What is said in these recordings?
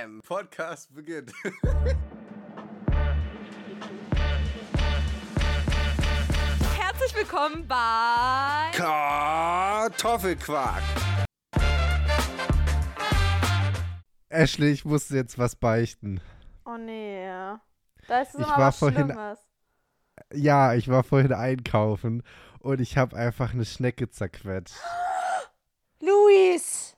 Bam! Podcast beginnt. Herzlich willkommen bei Kartoffelquark. Ashley, ich musste jetzt was beichten. Oh nee. Da ist es Ich war was vorhin- Schlimmes. Ja, ich war vorhin einkaufen und ich habe einfach eine Schnecke zerquetscht. Luis!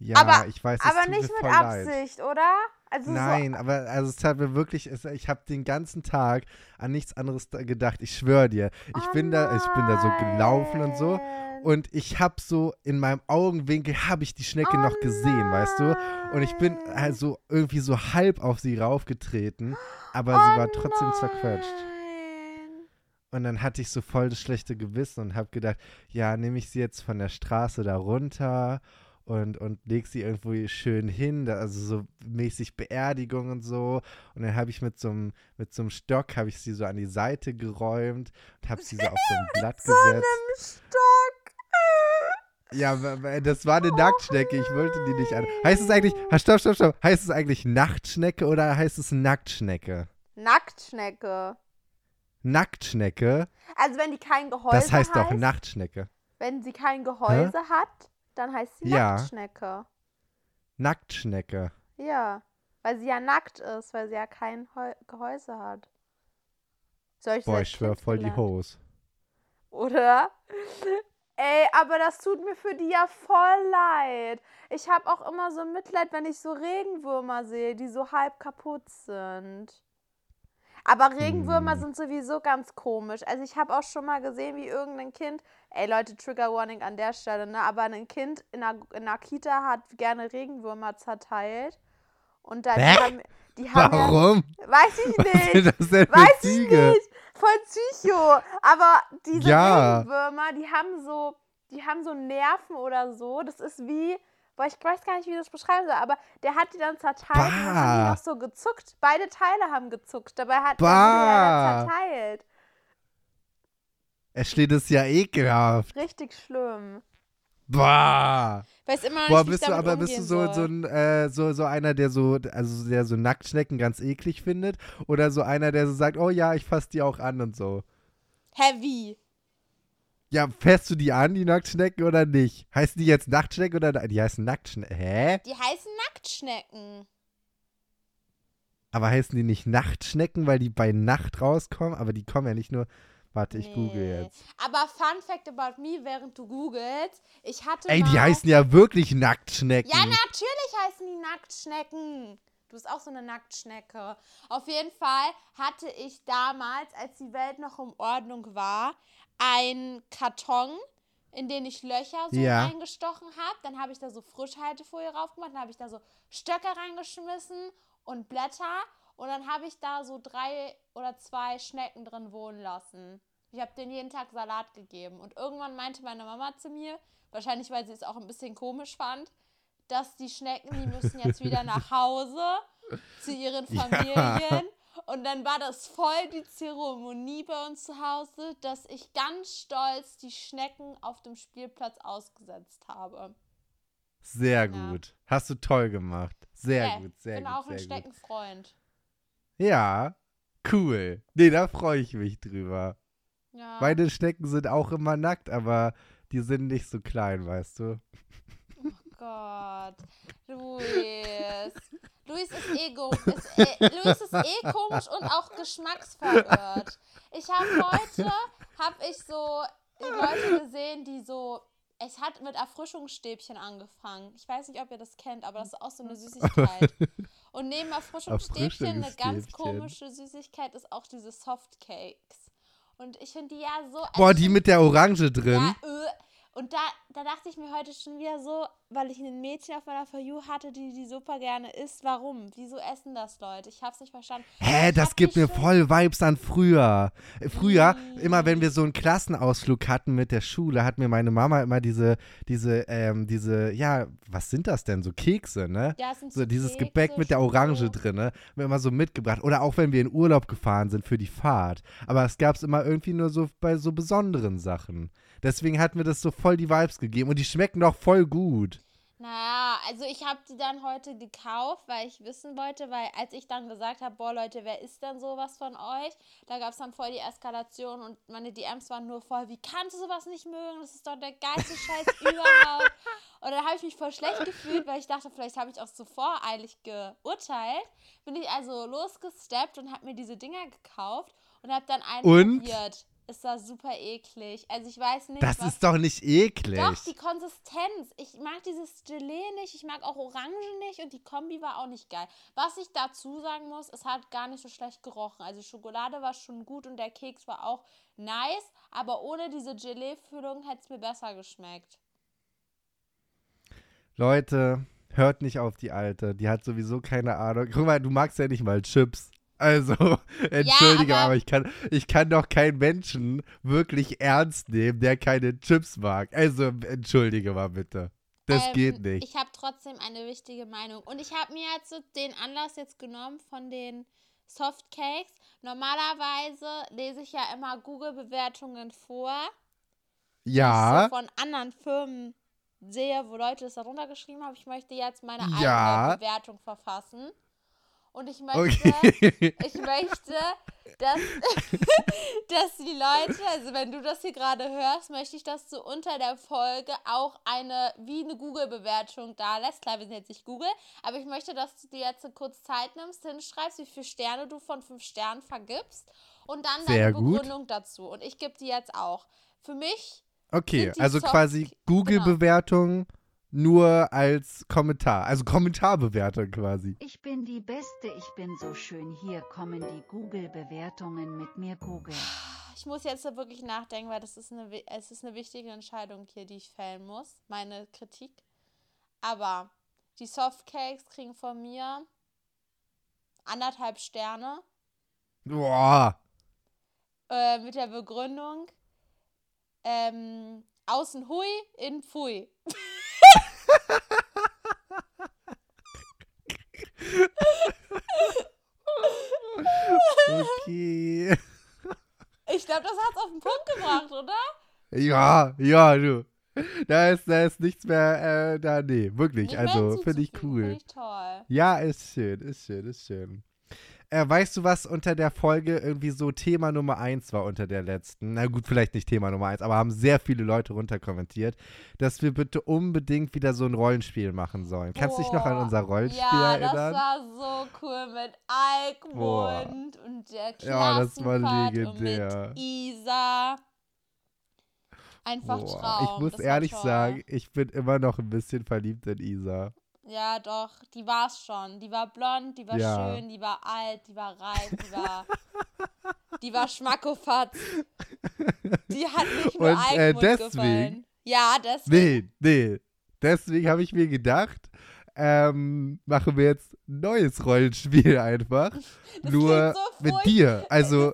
Ja, Aber- ich weiß, Aber nicht mit voll leid. Absicht, oder? Also Nein, aber also es tat mir wirklich, es, ich habe den ganzen Tag an nichts anderes da gedacht. Ich schwöre dir, so. ich oh bin da, ich bin da so gelaufen und so nein. und ich habe so in meinem Augenwinkel habe ich die Schnecke oh noch gesehen, weißt du? Und ich bin nein. also irgendwie so halb auf sie raufgetreten, aber oh sie war trotzdem zerquetscht. nein. Und dann hatte ich so voll das schlechte Gewissen und habe gedacht, ja, nehme ich sie jetzt von der Straße da runter und, und leg sie irgendwo schön hin, also so mäßig Beerdigung und so. Und dann habe ich mit so einem mit so einem Stock, habe ich sie so an die Seite geräumt und habe sie so auf so ein Blatt So gesetzt. einem Stock. Ja, das war eine Nacktschnecke, ich wollte die nicht an. Heißt es eigentlich, stopp, stopp, stopp, heißt es eigentlich Nachtschnecke oder heißt es Nacktschnecke? Nacktschnecke. Nacktschnecke, Also wenn die kein Gehäuse das heißt doch heißt, Nachtschnecke. wenn sie kein Gehäuse hat, dann heißt sie Ja. Nacktschnecke. Nacktschnecke. Ja, weil sie ja nackt ist, weil sie ja kein Heu Gehäuse hat. Soll ich Boah, ich schwör voll die gelernt. Hose. Oder? Ey, aber das tut mir für die ja voll leid. Ich habe auch immer so Mitleid, wenn ich so Regenwürmer sehe, die so halb kaputt sind. Aber Regenwürmer Hm. sind sowieso ganz komisch. Also ich habe auch schon mal gesehen, wie irgendein Kind, ey Leute, Trigger Warning an der Stelle, ne? Aber ein Kind in einer, in einer Kita hat gerne Regenwürmer zerteilt. Und dann Hä? die haben, die haben ja, Warum? weiß ich nicht. Weiß ich nicht. Voll Psycho. Aber diese Ja. Regenwürmer, die haben so, die haben so Nerven oder so. Das ist wie, boah, ich weiß gar nicht, wie ich das beschreiben soll, aber der hat die dann zerteilt und dann haben die Bah. noch so gezuckt. Beide Teile haben gezuckt. Dabei hat Bah. ja zerteilt. Ashley, das ist ja ekelhaft. Richtig schlimm. Bah. Weiß immer noch Boah, bist du aber bist du so, so, ein, äh, so, so einer, der so, also der so Nacktschnecken ganz eklig findet? Oder so einer, der so sagt, oh ja, ich fasse die auch an und so? Heavy. Ja, fährst du die an, die Nacktschnecken, oder nicht? Heißen die jetzt Nacktschnecken oder die heißen Nacktschnecken? Hä? Die heißen Nacktschnecken. Aber heißen die nicht Nachtschnecken, weil die bei Nacht rauskommen? Aber die kommen ja nicht nur. Warte, ich google Nee. jetzt. Aber Fun Fact about me, während du googelst, ich hatte Ey, die heißen ja wirklich Nacktschnecken. Ja, natürlich heißen die Nacktschnecken. Du bist auch so eine Nacktschnecke. Auf jeden Fall hatte ich damals, als die Welt noch in Ordnung war, einen Karton, in den ich Löcher so Ja. reingestochen habe. Dann habe ich da so Frischhaltefolie raufgemacht. Dann habe ich da so Stöcke reingeschmissen und Blätter. Und dann habe ich da so drei oder zwei Schnecken drin wohnen lassen. Ich habe denen jeden Tag Salat gegeben. Und irgendwann meinte meine Mama zu mir, wahrscheinlich weil sie es auch ein bisschen komisch fand, dass die Schnecken, die müssen jetzt wieder nach Hause zu ihren Ja. Und dann war das voll die Zeremonie bei uns zu Hause, dass ich ganz stolz die Schnecken auf dem Spielplatz ausgesetzt habe. Sehr Ja. gut. Hast du toll gemacht. Sehr Ja, gut, sehr bin gut. auch ein sehr gut. Schneckenfreund. Ja, cool. Nee, da freue ich mich drüber. Ja. Meine Schnecken sind auch immer nackt, aber die sind nicht so klein, weißt du? Gott. Luis. Luis ist ego. Ist, eh, Luis ist eh komisch und auch geschmacksverirrt. Ich habe heute, habe ich so Leute gesehen, die so, es hat mit Erfrischungsstäbchen angefangen. Ich weiß nicht, ob ihr das kennt, aber das ist auch so eine Süßigkeit. Und neben Erfrischungsstäbchen eine ganz komische Süßigkeit ist auch diese Softcakes. Und ich finde die ja so. Boah, die mit der Orange drin. ja, äh. Und da, da dachte ich mir heute schon wieder so, weil ich ein Mädchen auf meiner For You hatte, die die super gerne isst. Warum? Wieso essen das Leute? Ich hab's nicht verstanden. Hä, Ich das gibt mir voll Vibes an früher. Früher, Mm. immer wenn wir so einen Klassenausflug hatten mit der Schule, hat mir meine Mama immer diese, diese, ähm, diese, ja, was sind das denn? So Kekse, ne? Ja, sind So dieses Kekse, Gebäck mit der Orange Schoko. drin, ne? Haben wir immer so mitgebracht. Oder auch wenn wir in Urlaub gefahren sind für die Fahrt. Aber es gab es immer irgendwie nur so bei so besonderen Sachen. Deswegen hat mir das so voll die Vibes gegeben. Und die schmecken doch voll gut. Naja, also ich habe die dann heute gekauft, weil ich wissen wollte, weil als ich dann gesagt habe, boah Leute, wer ist denn sowas von euch? Da gab es dann voll die Eskalation und meine DMs waren nur voll, wie kannst du sowas nicht mögen? Das ist doch der geilste Scheiß überhaupt. Und dann habe ich mich voll schlecht gefühlt, weil ich dachte, vielleicht habe ich auch so voreilig geurteilt. Bin ich also losgesteppt und habe mir diese Dinger gekauft und habe dann einen Und? probiert. Ist das super eklig. Also ich weiß nicht, Das ist doch nicht eklig. doch, die Konsistenz. Ich mag dieses Gelee nicht, ich mag auch Orange nicht und die Kombi war auch nicht geil. Was ich dazu sagen muss, es hat gar nicht so schlecht gerochen. Also Schokolade war schon gut und der Keks war auch nice, aber ohne diese Gelee-Füllung hätte es mir besser geschmeckt. Leute, hört nicht auf die Alte. Die hat sowieso keine Ahnung. Guck mal, du magst ja nicht mal Chips. Also, entschuldige, aber- aber, ich, kann, ich kann doch keinen Menschen wirklich ernst nehmen, der keine Chips mag. Also, entschuldige mal bitte. Das Ähm, geht nicht. Ich habe trotzdem eine wichtige Meinung. Und ich habe mir jetzt so den Anlass jetzt genommen von den Softcakes. Normalerweise lese ich ja immer Google-Bewertungen vor. ja, so von anderen Firmen sehe, wo Leute das darunter geschrieben haben. Ich möchte jetzt meine Ja. eigene Bewertung verfassen. Und ich möchte, okay. ich möchte, dass, dass die Leute, also wenn du das hier gerade hörst, möchte ich, dass du unter der Folge auch eine, wie eine Google-Bewertung da lässt. Klar, wir sind jetzt nicht Google, aber ich möchte, dass du dir jetzt kurz Zeit nimmst, hinschreibst, wie viele Sterne du von fünf Sternen vergibst und dann Sehr deine gut. Begründung dazu. Und ich gebe die jetzt auch. Für mich Okay, also quasi genau. Nur als Kommentar. Also Kommentarbewertung quasi. Ich bin die Beste, ich bin so schön. Hier kommen die Google-Bewertungen mit mir Google. Ich muss jetzt wirklich nachdenken, weil das ist eine, es ist eine wichtige Entscheidung hier, die ich fällen muss. Meine Kritik. Aber die Softcakes kriegen von mir anderthalb Sterne Boah. äh, mit der Begründung ähm, außen hui, innen pfui. Okay. Ich glaube, das hat es auf den Punkt gebracht, oder? Ja, ja, du. Da ist, da ist nichts mehr, äh, da, nee, wirklich. Mehr also, finde ich cool. Finde ich toll. Ja, ist schön, ist schön, ist schön. Äh, weißt du, was unter der Folge irgendwie so Thema Nummer 1 war unter der letzten? Na gut, vielleicht nicht Thema Nummer 1, aber haben sehr viele Leute runterkommentiert, dass wir bitte unbedingt wieder so ein Rollenspiel machen sollen. Kannst du dich noch an unser Rollenspiel ja, erinnern? das war so cool mit Alkmund und der Ja, das war Klassenfahrt legendär. und mit Isa. Einfach Boah, Traum. ich muss ehrlich sagen, ich bin immer noch ein bisschen verliebt in Isa. Ja, doch, die war's schon. Die war blond, die war Ja. schön, die war alt, die war reif, die war. die war schmackofatz. Die hat nicht nur Und, äh, deswegen- gefallen. Ja, deswegen. Nee, nee. Deswegen habe ich mir gedacht, ähm, machen wir jetzt ein neues Rollenspiel einfach. Das nur so mit dir. Also,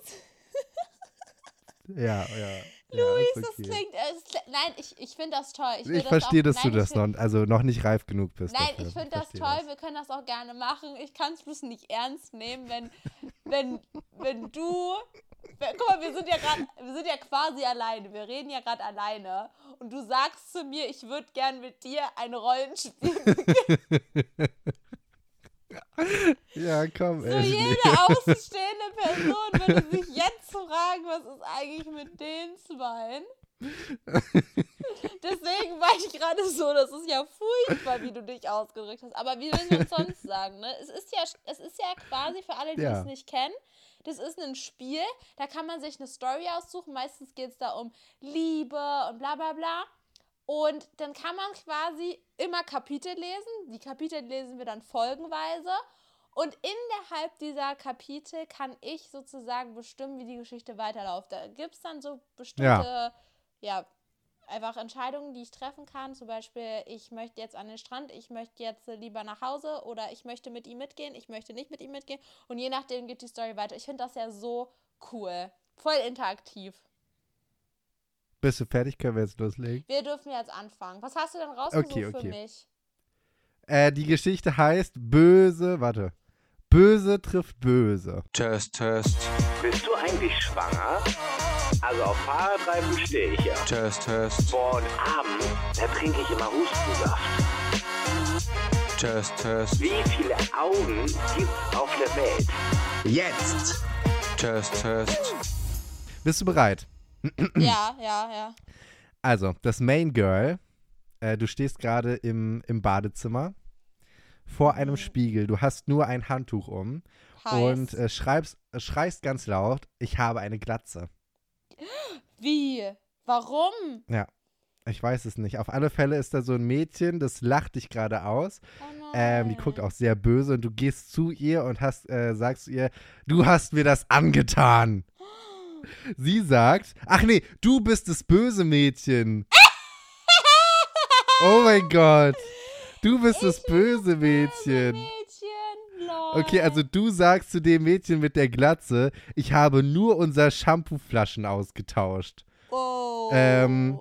ja, ja. Luis, ja, das okay. klingt. Äh, nein, ich, ich finde das toll. Ich, Ich das verstehe, auch, dass nein, du das noch, also noch nicht reif genug bist. Nein, dafür. ich finde das toll. Wir können das auch gerne machen. Ich kann es bloß nicht ernst nehmen, wenn, wenn, wenn du. wenn- Guck mal, wir sind ja gerade, wir sind ja quasi alleine. Wir reden ja gerade alleine. Und du sagst zu mir, ich würde gern mit dir ein Rollenspiel. Ja, komm, So Ashley. jede außenstehende Person würde sich jetzt fragen, was ist eigentlich mit den Zweien? Deswegen war ich gerade so, das ist ja furchtbar, wie du dich ausgedrückt hast. Aber wie will man sonst sagen, ne? Es ist ja, es ist ja quasi für alle, die Ja. es nicht kennen, das ist ein Spiel, da kann man sich eine Story aussuchen. Meistens geht es da um Liebe und bla bla bla. Und dann kann man quasi immer Kapitel lesen. Die Kapitel lesen wir dann folgenweise. Und innerhalb dieser Kapitel kann ich sozusagen bestimmen, wie die Geschichte weiterläuft. Da gibt es dann so bestimmte, ja. einfach Entscheidungen, die ich treffen kann. Zum Beispiel, ich möchte jetzt an den Strand, ich möchte jetzt lieber nach Hause oder ich möchte mit ihm mitgehen, ich möchte nicht mit ihm mitgehen. Und je nachdem geht die Story weiter. Ich finde das ja so cool. Voll interaktiv. Bist du fertig? Können wir jetzt loslegen? Wir dürfen jetzt anfangen. Was hast du denn rausgesucht Okay, für okay. mich? Äh, die Geschichte heißt Böse, warte. Böse trifft Böse. Test, Test, Bist du eigentlich schwanger? Also auf Fahrradreifen stehe ich ja. Test, Test. Boah, und abends, da trinke ich immer Hustensaft. Test, Test. Wie viele Augen gibt's auf der Welt? Jetzt. Test, Test. Bist du bereit? Ja, ja, ja. Also, das Main Girl, äh, du stehst gerade im, im Badezimmer vor einem Mhm. Spiegel. Du hast nur ein Handtuch um Heiß. und äh, schreibst, äh, schreist ganz laut, ich habe eine Glatze. Wie? Warum? Ich weiß es nicht. Auf alle Fälle ist da so ein Mädchen, das lacht dich gerade aus. Oh. Ähm, die guckt auch sehr böse und du gehst zu ihr und hast, äh, sagst ihr, du hast mir das angetan. Sie sagt, ach nee, du bist das böse Mädchen. oh mein Gott. Du bist das böse Mädchen. Mädchen, lol. Okay, also du sagst zu dem Mädchen mit der Glatze, ich habe nur unser Shampooflaschen ausgetauscht. Oh. ähm,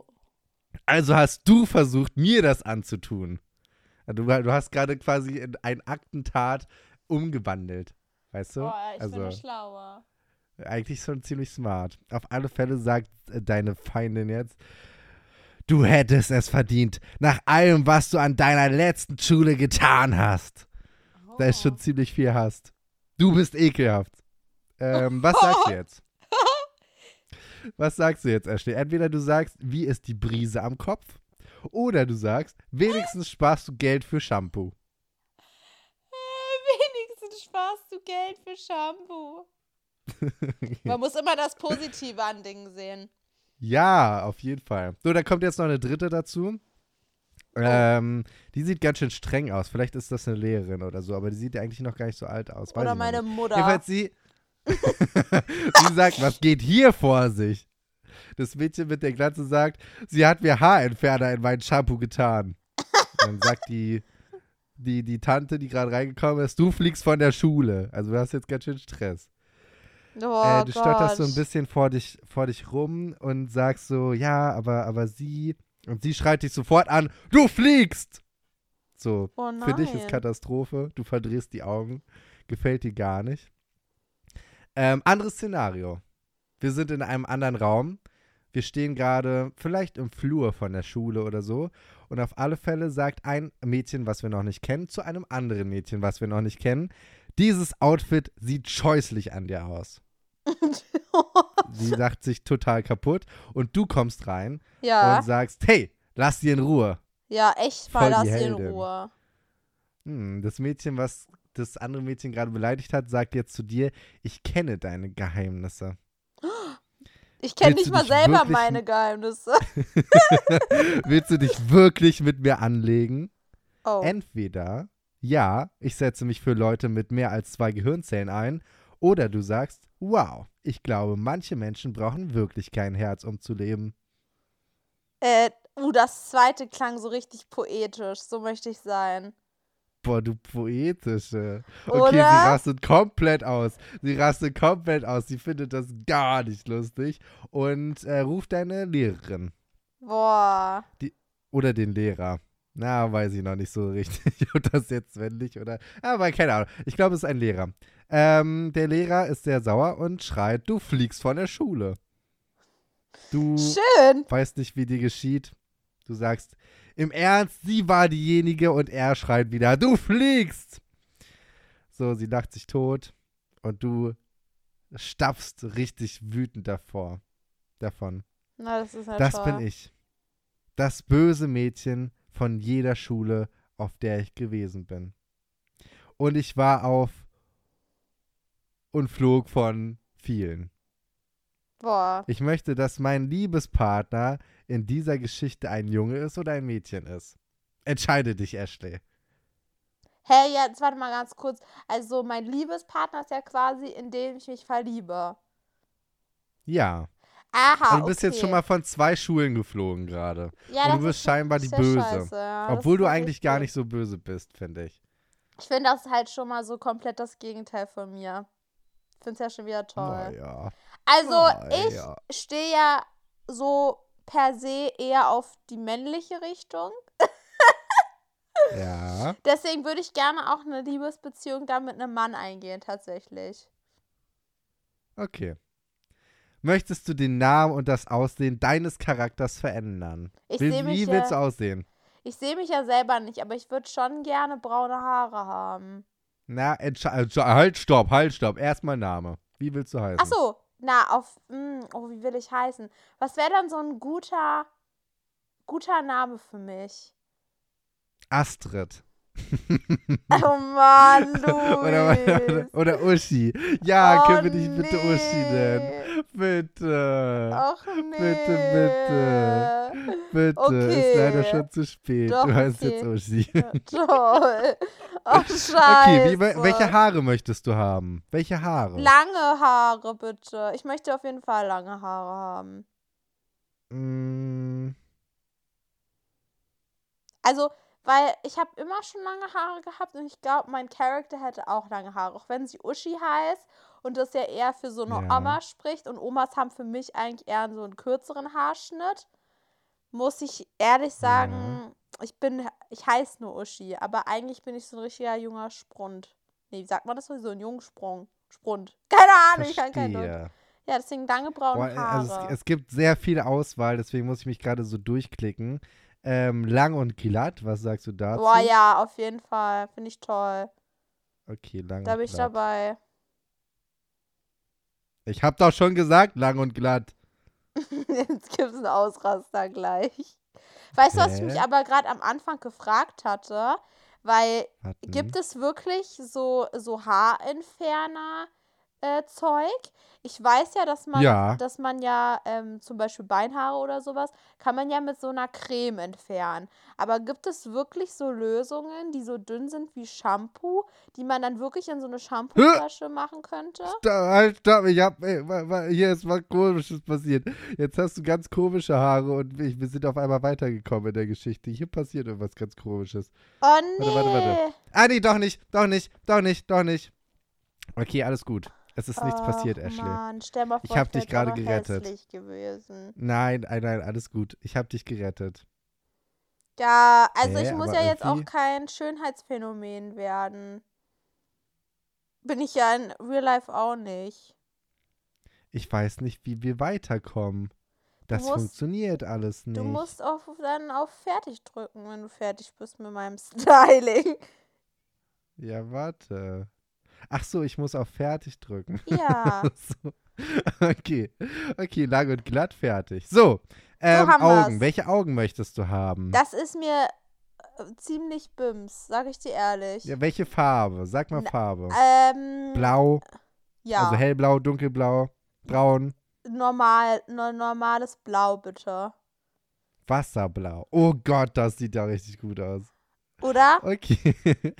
Also hast du versucht, mir das anzutun. Du, du hast gerade quasi in ein Aktentat umgewandelt. Weißt du? Boah, ich bin also nur schlauer. Eigentlich schon ziemlich smart. Auf alle Fälle sagt äh, deine Feindin jetzt, du hättest es verdient, nach allem, was du an deiner letzten Schule getan hast. Da ist Oh. schon ziemlich viel Hast. Du bist ekelhaft. Ähm, was sagst du jetzt? Was sagst du jetzt, Ashley? Entweder du sagst, wie ist die Brise am Kopf? Oder du sagst, wenigstens sparst du Geld für Shampoo. Äh, Wenigstens sparst du Geld für Shampoo. Man muss immer das Positive an Dingen sehen. Ja, auf jeden Fall. So, da kommt jetzt noch eine dritte dazu. Ähm, die sieht ganz schön streng aus. Vielleicht ist das eine Lehrerin oder so, aber die sieht ja eigentlich noch gar nicht so alt aus. Weiß Oder meine. Mutter. Jedenfalls sie. sie sagt, was geht hier vor sich? Das Mädchen mit der Glatze sagt, sie hat mir Haarentferner in mein Shampoo getan. Dann sagt die, die, die Tante, die gerade reingekommen ist, du fliegst von der Schule. Also du hast jetzt ganz schön Stress. Oh äh, du stotterst so ein Gott. bisschen vor dich, vor dich rum und sagst so, ja, aber, aber sie. Und sie schreit dich sofort an, du fliegst! So, Oh für dich ist. Katastrophe. Du verdrehst die Augen. Gefällt dir gar nicht. Ähm, anderes Szenario. Wir sind in einem anderen Raum. Wir stehen gerade vielleicht im Flur von der Schule oder so. Und auf alle Fälle sagt ein Mädchen, was wir noch nicht kennen, zu einem anderen Mädchen, was wir noch nicht kennen, dieses Outfit sieht scheußlich an dir aus. Sie sagt sich total kaputt. Und du kommst rein ja, und sagst, hey, lass sie in Ruhe. ja, echt mal, lass sie in. Ruhe. Hm, das Mädchen, was das andere Mädchen gerade beleidigt hat, sagt jetzt zu dir, ich kenne deine Geheimnisse. Ich kenne nicht mal selber wirklich- meine Geheimnisse. Willst du dich wirklich mit mir anlegen? Oh. Entweder, ja, ich setze mich für Leute mit mehr als zwei Gehirnzellen ein, oder du sagst, wow, ich glaube, manche Menschen brauchen wirklich kein Herz, um zu leben. Äh, uh, das zweite klang so richtig poetisch. So möchte ich sein. Boah, du poetische. Okay, Oder? sie rastet komplett aus. Sie rastet komplett aus. Sie findet das gar nicht lustig und äh, ruft deine Lehrerin Boah. oder den Lehrer. Na, weiß ich noch nicht so richtig, ob das jetzt männlich oder. Aber keine Ahnung. Ich glaube, es ist ein Lehrer. Ähm, der Lehrer ist sehr sauer und schreit: Du fliegst von der Schule. Du Schön. weißt nicht, wie dir geschieht. Du sagst, im Ernst, sie war diejenige und er schreit wieder, du fliegst. So, sie lacht sich tot und du stapfst richtig wütend davor. Davon. Na, das ist ja das toll. bin ich. Das böse Mädchen von jeder Schule, auf der ich gewesen bin. Und ich war auf und flog von vielen. Boah. Ich möchte, dass mein Liebespartner in dieser Geschichte ein Junge ist oder ein Mädchen ist. Entscheide dich, Ashley. Hey, jetzt warte mal ganz kurz. Also, mein Liebespartner ist ja quasi, in den ich mich verliebe. Ja. Aha. Und du bist jetzt okay. schon mal von zwei Schulen geflogen gerade. Ja, und du bist ist scheinbar die Böse. scheiße, ja, Obwohl du ja eigentlich gar nicht so böse bist, finde ich. Ich finde das halt schon mal so komplett das Gegenteil von mir. Ich finde es ja schon wieder toll. Naja. Also, Naja. ich stehe ja so per se eher auf die männliche Richtung. Ja. Deswegen würde ich gerne auch eine Liebesbeziehung da mit einem Mann eingehen, tatsächlich. Okay. Möchtest du den Namen und das Aussehen deines Charakters verändern? Ich wie seh mich wie willst du ja- aussehen? Ich sehe mich ja selber nicht, aber ich würde schon gerne braune Haare haben. Na, entsche- halt, stopp, halt, stopp. Erstmal Name. Wie willst du heißen? Ach so, na, auf, mm, oh, wie will ich heißen? Was wäre dann so ein guter, guter Name für mich? Astrid. Oh Mann, Luis. oder, oder Uschi. Ja, oh, können wir dich bitte nee. Uschi nennen? Bitte. Ach nee. Bitte, bitte. Bitte. Okay. Ist leider schon zu spät. Doch, du heißt okay. jetzt Uschi. Ja, Toll. Oh, scheiße. Okay, wie, wel- welche Haare möchtest du haben? Welche Haare? Lange Haare, bitte. Ich möchte auf jeden Fall lange Haare haben. Mm, Also, weil ich habe immer schon lange Haare gehabt und ich glaube, mein Charakter hätte auch lange Haare. Auch wenn sie Uschi heißt und das ja eher für so eine Ja. Oma spricht. Und Omas haben für mich eigentlich eher so einen kürzeren Haarschnitt. Muss ich ehrlich sagen, ich bin, ich heiße nur Uschi, aber eigentlich bin ich so ein richtiger junger Sprund. Nee, wie sagt man das so? So ein Jungsprung. Sprund. Keine Ahnung, ich kann kein Deutsch. verstehe. Ja, deswegen lange braune Haare. also es, es gibt sehr viel Auswahl, deswegen muss ich mich gerade so durchklicken. Ähm, lang und glatt, was sagst du dazu? Boah, ja, auf jeden Fall. Finde ich toll. Okay, lang Da und bin ich glatt. dabei. Ich hab doch schon gesagt, lang und glatt. Jetzt gibt es einen Ausraster gleich. Weißt du, was ich mich aber gerade am Anfang gefragt hatte? Weil Warten. gibt es wirklich so, so Haarentferner äh, Zeug? Ich weiß ja, dass man, Ja. dass man ja ähm, zum Beispiel Beinhaare oder sowas, kann man ja mit so einer Creme entfernen. Aber gibt es wirklich so Lösungen, die so dünn sind wie Shampoo, die man dann wirklich in so eine Shampooflasche machen könnte? Da, halt, stopp, ich hab, ey, hier ist was komisches passiert. Jetzt hast du ganz komische Haare und ich, wir sind auf einmal weitergekommen in der Geschichte. Hier passiert irgendwas ganz komisches. Oh nee. Warte, warte, warte. Ah, nee, doch nicht, doch nicht, doch nicht, doch nicht. Okay, alles gut. Es ist nichts passiert, Ashley. Mann, stell mal Ich vor, hab dich wär gerade gerettet. gewesen. Nein, nein, nein, alles gut. Ich hab dich gerettet. Ja, also Hä, ich muss ja jetzt auch irgendwie- kein Schönheitsphänomen werden. Bin ich ja in Real Life auch nicht. Ich weiß nicht, wie wir weiterkommen. Das musst- funktioniert alles nicht. Du musst auf, dann auf Fertig drücken, wenn du fertig bist mit meinem Styling. Ja, warte. Ach so, ich muss auf fertig drücken. Ja. so. Okay. Okay, lang und glatt fertig. So, ähm, haben Augen. wir's. Welche Augen möchtest du haben? Das ist mir äh, ziemlich bims, sag ich dir ehrlich. ja, welche Farbe? Sag mal Na, Farbe. Ähm, Blau, ja, also hellblau, dunkelblau, braun, normal, no, normales Blau bitte. Wasserblau. Oh Gott, das sieht ja richtig gut aus. Oder? Okay.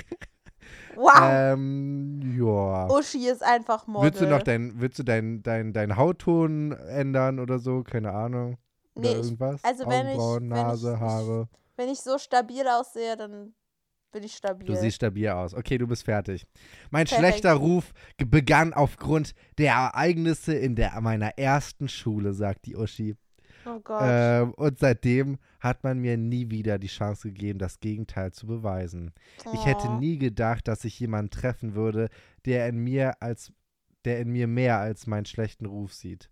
Wow. ähm, ja. Uschi ist einfach Model. Willst du noch dein, willst du dein, dein, dein Hautton ändern oder so? Keine Ahnung. Oder Nee, ich- irgendwas? also wenn ich- Augenbrauen, wenn ich- Nase, ich- Haare. Wenn ich so stabil aussehe, dann bin ich stabil. Du siehst stabil aus. Okay, du bist fertig. Mein Perfekt. schlechter Ruf begann aufgrund der Ereignisse in der, meiner ersten Schule, sagt die Uschi. Oh Gott. Ähm, und seitdem hat man mir nie wieder die Chance gegeben, das Gegenteil zu beweisen. Ich hätte Oh. nie gedacht, dass ich jemanden treffen würde, der in mir als der in mir mehr als meinen schlechten Ruf sieht.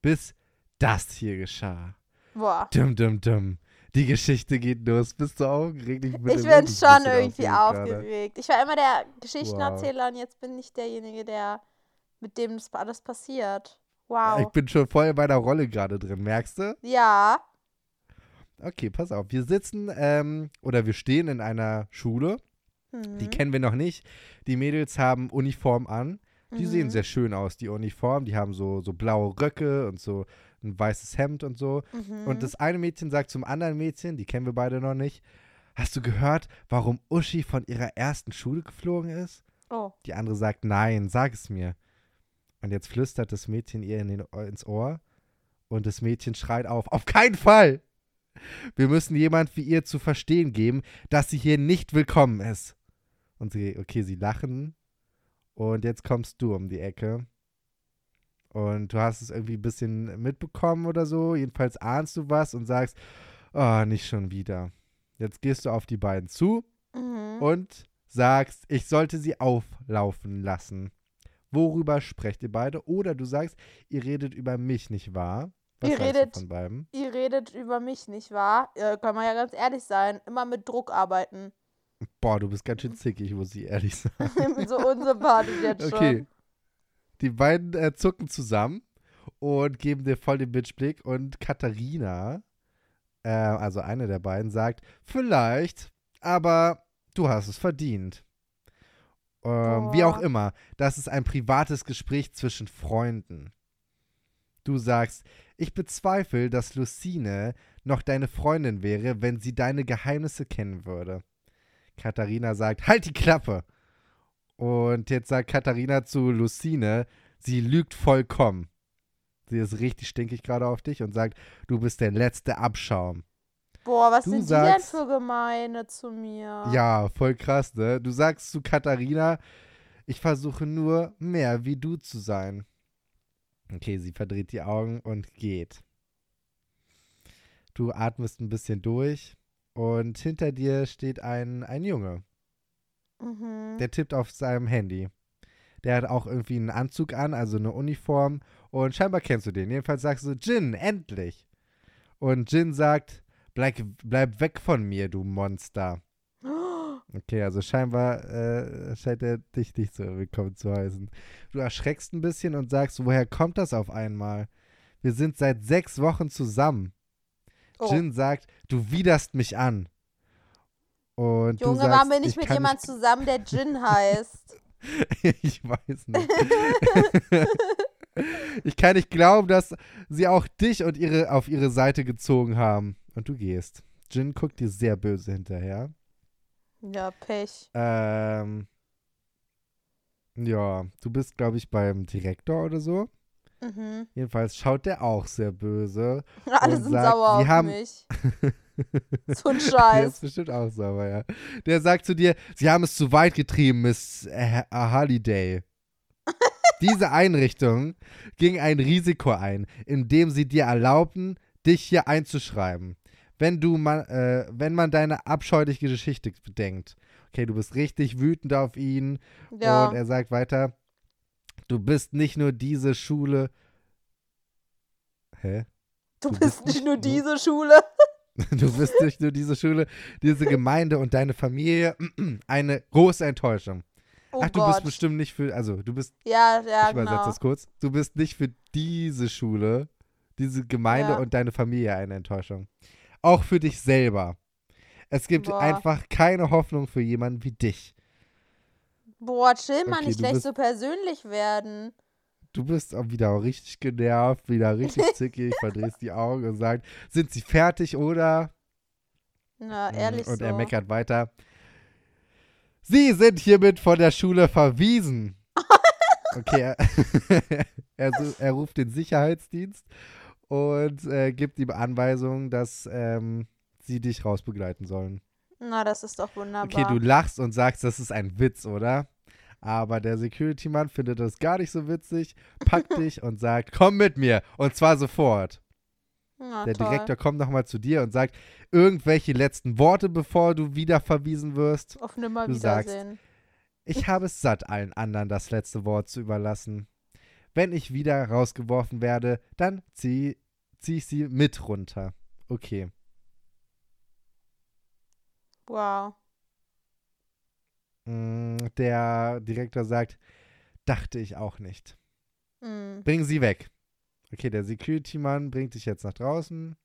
Bis das hier geschah. Boah. Dum dum dum. Die Geschichte geht los. Bist du aufgeregt? bin Ich bin wirklich ein schon irgendwie gerade. aufgeregt. Ich war immer der Geschichtenerzähler und jetzt bin ich derjenige, der mit dem das alles passiert. Wow. Ich bin schon voll in meiner Rolle gerade drin, merkst du? ja. Okay, pass auf. Wir sitzen ähm, oder wir stehen in einer Schule. Die Mhm. kennen wir noch nicht. Die Mädels haben Uniform an. Die sehen Mhm. sehr schön aus, die Uniform. Die haben so, so blaue Röcke und so ein weißes Hemd und so. Mhm. Und das eine Mädchen sagt zum anderen Mädchen, die kennen wir beide noch nicht, hast du gehört, warum Uschi von ihrer ersten Schule geflogen ist? oh. Die andere sagt, nein, sag es mir. Und jetzt flüstert das Mädchen ihr in den, ins Ohr und das Mädchen schreit auf, auf keinen Fall! Wir müssen jemand wie ihr zu verstehen geben, dass sie hier nicht willkommen ist. Und sie, okay, sie lachen und jetzt kommst du um die Ecke. Und du hast es irgendwie ein bisschen mitbekommen oder so. Jedenfalls ahnst du was und sagst, oh, nicht schon wieder. Jetzt gehst du auf die beiden zu Mhm. und sagst, ich sollte sie auflaufen lassen. Worüber sprecht ihr beide? Oder du sagst, ihr redet über mich, nicht wahr? Was Ihr redet- von beiden? Ihr redet über mich, nicht wahr? Äh, kann man ja ganz ehrlich sein. Immer mit Druck arbeiten. Boah, du bist ganz schön zickig, muss ich ehrlich sagen. so unsympathisch jetzt schon. Okay. Die beiden äh, zucken zusammen und geben dir voll den Bitchblick und Katharina, äh, also eine der beiden, sagt, vielleicht, aber du hast es verdient. Ähm, wie auch Boah. immer, das ist ein privates Gespräch zwischen Freunden. Du sagst, ich bezweifle, dass Lucine noch deine Freundin wäre, wenn sie deine Geheimnisse kennen würde. Katharina sagt, halt die Klappe. Und jetzt sagt Katharina zu Lucine, sie lügt vollkommen. Sie ist richtig stinkig gerade auf dich und sagt, du bist der letzte Abschaum. Boah, was Du sind sagst- die denn für Gemeine zu mir? Ja, voll krass, ne? Du sagst zu Katharina, ich versuche nur mehr wie du zu sein. Okay, sie verdreht die Augen und geht. Du atmest ein bisschen durch und hinter dir steht ein, ein Junge. Mhm. Der tippt auf seinem Handy. Der hat auch irgendwie einen Anzug an, also eine Uniform. Und scheinbar kennst du den. Jedenfalls sagst du, Jin, endlich. Und Jin sagt, bleib, bleib weg von mir, du Monster. Okay, also scheinbar äh, scheint er dich nicht so willkommen zu heißen. Du erschreckst ein bisschen und sagst, woher kommt das auf einmal? Wir sind seit sechs Wochen zusammen. Oh. Jin sagt, du widerst mich an. Und Junge, sagst, waren wir nicht ich mit kann jemand zusammen, der Jin heißt? ich weiß nicht. ich kann nicht glauben, dass sie auch dich und ihre auf ihre Seite gezogen haben. Und du gehst. Jin guckt dir sehr böse hinterher. ja, Pech. Ähm, ja, du bist, glaube ich, beim Direktor oder so. Mhm. Jedenfalls schaut der auch sehr böse. Alle sind sagt, sauer auf haben- mich. So ein Der ist Scheiß. bestimmt auch sauer, ja. Der sagt zu dir, sie haben es zu weit getrieben, Miss Holiday. Diese Einrichtung ging ein Risiko ein, indem sie dir erlaubten, dich hier einzuschreiben. Wenn du man, äh, wenn man deine abscheuliche Geschichte bedenkt. Okay, du bist richtig wütend auf ihn Ja. und er sagt weiter, du bist nicht nur diese Schule. Hä? Du du bist bist nicht nur- diese Schule. Du bist nicht nur diese Schule, diese Gemeinde und deine Familie eine große Enttäuschung. Oh Ach, du Gott. bist bestimmt nicht für, also du bist, ja, ja, ich übersetze genau. das kurz, du bist nicht für diese Schule, diese Gemeinde Ja. und deine Familie eine Enttäuschung. Auch für dich selber. Es gibt Boah. einfach keine Hoffnung für jemanden wie dich. Boah, chill mal, Okay, nicht gleich bist- so persönlich werden. Du bist auch wieder richtig genervt, wieder richtig zickig, verdrehst die Augen und sagst, sind sie fertig oder? Na, Mhm, ehrlich Und so. er meckert weiter. Sie sind hiermit von der Schule verwiesen. Okay, er, er, er ruft den Sicherheitsdienst und äh, gibt ihm Anweisungen, dass ähm, sie dich rausbegleiten sollen. Na, das ist doch wunderbar. Okay, du lachst und sagst, das ist ein Witz, oder? Aber der Security-Mann findet das gar nicht so witzig, packt dich und sagt, komm mit mir. Und zwar sofort. Na, Der toll. Direktor kommt nochmal zu dir und sagt, irgendwelche letzten Worte, bevor du wieder verwiesen wirst. Auf nimmer du sagst. Ich habe es satt, allen anderen das letzte Wort zu überlassen. Wenn ich wieder rausgeworfen werde, dann zieh, zieh ich sie mit runter. Okay. Wow. Mm, Der Direktor sagt, dachte ich auch nicht. Mm. Bring sie weg. Okay, der Security-Mann bringt dich jetzt nach draußen.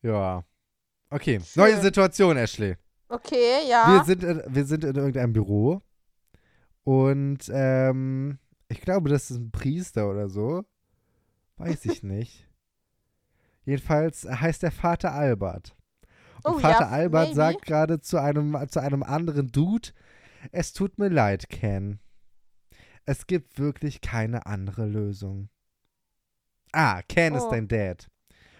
Ja. Okay, Schön. neue Situation, Ashley. Okay, ja. Wir sind, in, wir sind in irgendeinem Büro und ähm, ich glaube, das ist ein Priester oder so. Weiß ich nicht. Jedenfalls heißt der Vater Albert. Und Oh, Vater ja, Albert maybe. sagt gerade zu einem, zu einem anderen Dude, es tut mir leid, Ken. Es gibt wirklich keine andere Lösung. Ah, Ken ist Oh. dein Dad.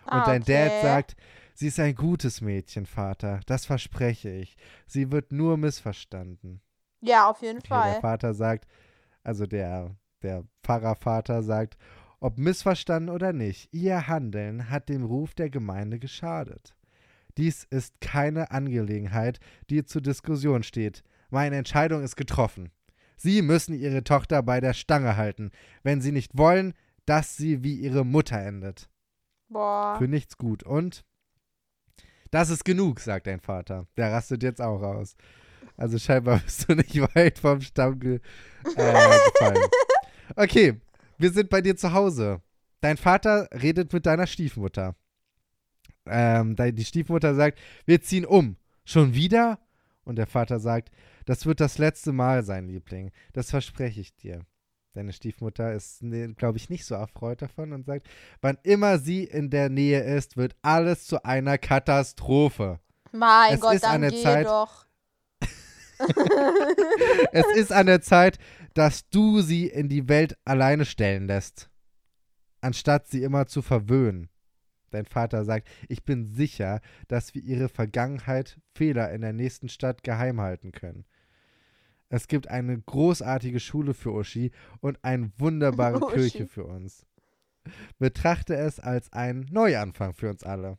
Und Ah, dein Dad okay. sagt, sie ist ein gutes Mädchen, Vater. Das verspreche ich. Sie wird nur missverstanden. Ja, auf jeden Okay, der Fall. Vater sagt, also der, der Pfarrervater sagt, ob missverstanden oder nicht, ihr Handeln hat dem Ruf der Gemeinde geschadet. Dies ist keine Angelegenheit, die zur Diskussion steht. Meine Entscheidung ist getroffen. Sie müssen ihre Tochter bei der Stange halten. Wenn sie nicht wollen, dass sie wie ihre Mutter endet. Boah. Für nichts gut. Und das ist genug, sagt dein Vater. Der rastet jetzt auch aus. Also scheinbar bist du nicht weit vom Stamm ge äh, gefallen. Okay, wir sind bei dir zu Hause. Dein Vater redet mit deiner Stiefmutter. Ähm, die Stiefmutter sagt, wir ziehen um. Schon wieder? Und der Vater sagt, das wird das letzte Mal sein, Liebling. Das verspreche ich dir. Deine Stiefmutter ist, ne, glaube ich, nicht so erfreut davon und sagt, wann immer sie in der Nähe ist, wird alles zu einer Katastrophe. Mein Es Gott, ist an dann der geh Zeit- doch. Es ist an der Zeit, dass du sie in die Welt alleine stellen lässt, anstatt sie immer zu verwöhnen. Dein Vater sagt, ich bin sicher, dass wir ihre Vergangenheit, Fehler in der nächsten Stadt geheim halten können. Es gibt eine großartige Schule für Uschi und eine wunderbare Uschi. Kirche für uns. Betrachte es als einen Neuanfang für uns alle.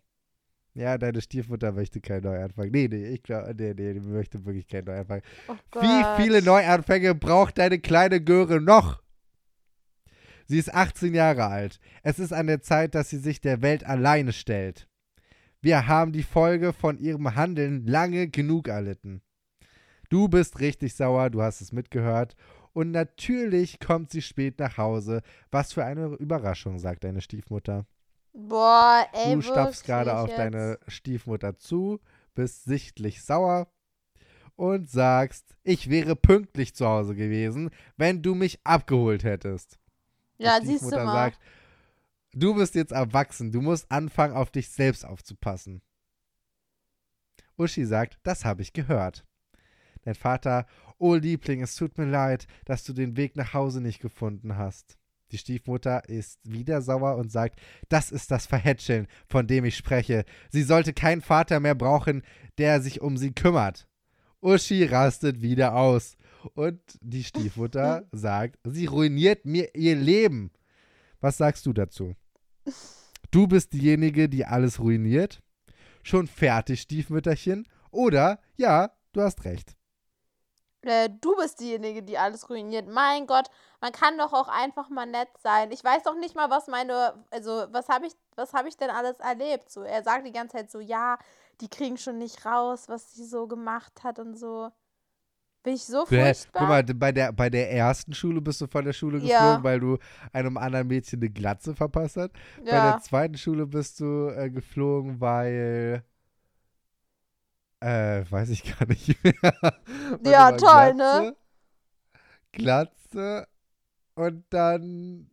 Ja, deine Stiefmutter möchte keinen Neuanfang. Nee, nee, ich glaube, nee, nee, die möchte wirklich keinen Neuanfang. Oh Wie viele Neuanfänge braucht deine kleine Göre noch? Sie ist 18 Jahre alt. Es ist an der Zeit, dass sie sich der Welt alleine stellt. Wir haben die Folge von ihrem Handeln lange genug erlitten. Du bist richtig sauer, du hast es mitgehört. Und natürlich kommt sie spät nach Hause. Was für eine Überraschung, sagt deine Stiefmutter. Boah, ey, du stapfst gerade auf jetzt. deine Stiefmutter zu, bist sichtlich sauer und sagst, ich wäre pünktlich zu Hause gewesen, wenn du mich abgeholt hättest. Die Ja, siehst du mal. sagt, du bist jetzt erwachsen, du musst anfangen, auf dich selbst aufzupassen. Uschi sagt, das habe ich gehört. Dein Vater, oh Liebling, es tut mir leid, dass du den Weg nach Hause nicht gefunden hast. Die Stiefmutter ist wieder sauer und sagt, das ist das Verhätscheln, von dem ich spreche. Sie sollte keinen Vater mehr brauchen, der sich um sie kümmert. Uschi rastet wieder aus. Und die Stiefmutter sagt, sie ruiniert mir ihr Leben. Was sagst du dazu? Du bist diejenige, die alles ruiniert? Schon fertig, Stiefmütterchen? Oder, ja, du hast recht. Äh, du bist diejenige, die alles ruiniert. Mein Gott, man kann doch auch einfach mal nett sein. Ich weiß doch nicht mal, was meine, also was habe ich, was habe ich denn alles erlebt? So, er sagt die ganze Zeit so, ja, die kriegen schon nicht raus, was sie so gemacht hat und so. Bin ich so furchtbar? Guck mal, bei der, bei der ersten Schule bist du von der Schule geflogen, Ja. weil du einem anderen Mädchen eine Glatze verpasst hast. Bei ja. der zweiten Schule bist du äh, geflogen, weil. Äh, weiß ich gar nicht mehr. Ja, toll, ne? Glatze und dann.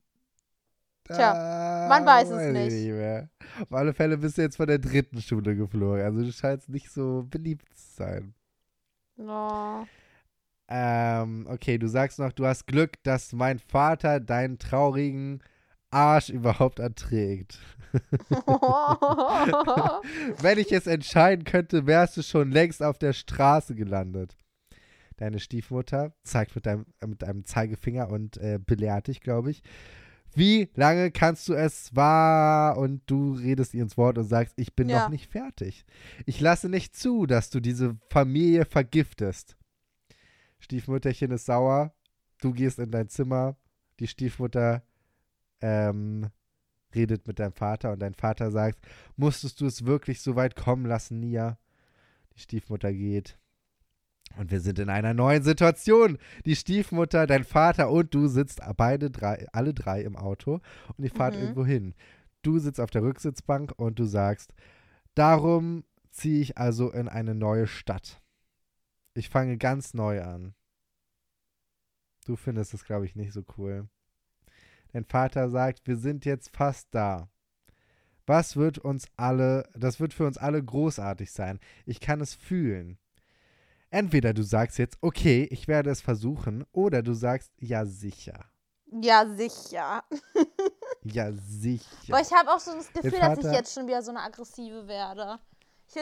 Tja, man weiß es ich nicht. mehr. Auf alle Fälle bist du jetzt von der dritten Schule geflogen. Also du scheinst nicht so beliebt zu sein. Oh. Ähm, okay, du sagst noch, du hast Glück, dass mein Vater deinen traurigen Arsch überhaupt erträgt. Wenn ich es entscheiden könnte, wärst du schon längst auf der Straße gelandet. Deine Stiefmutter zeigt mit deinem, äh, mit einem Zeigefinger und äh, belehrt dich, glaube ich. Wie lange kannst du es wahr? Und du redest ihr ins Wort und sagst, ich bin Ja. noch nicht fertig. Ich lasse nicht zu, dass du diese Familie vergiftest. Stiefmütterchen ist sauer. Du gehst in dein Zimmer. Die Stiefmutter ähm, redet mit deinem Vater und dein Vater sagt, musstest du es wirklich so weit kommen lassen, Nia? Die Stiefmutter geht. Und wir sind in einer neuen Situation. Die Stiefmutter, dein Vater und du sitzt beide drei, alle drei im Auto und ihr fahrt Mhm. irgendwo hin. Du sitzt auf der Rücksitzbank und du sagst, darum ziehe ich also in eine neue Stadt. Ich fange ganz neu an. Du findest es, glaube ich, nicht so cool. Dein Vater sagt, wir sind jetzt fast da. Was wird uns alle, das wird für uns alle großartig sein. Ich kann es fühlen. Entweder du sagst jetzt, okay, ich werde es versuchen, oder du sagst, ja sicher. ja, sicher. Ja sicher. Aber ich habe auch so das Gefühl, dass ich Vater- jetzt schon wieder so eine aggressive werde.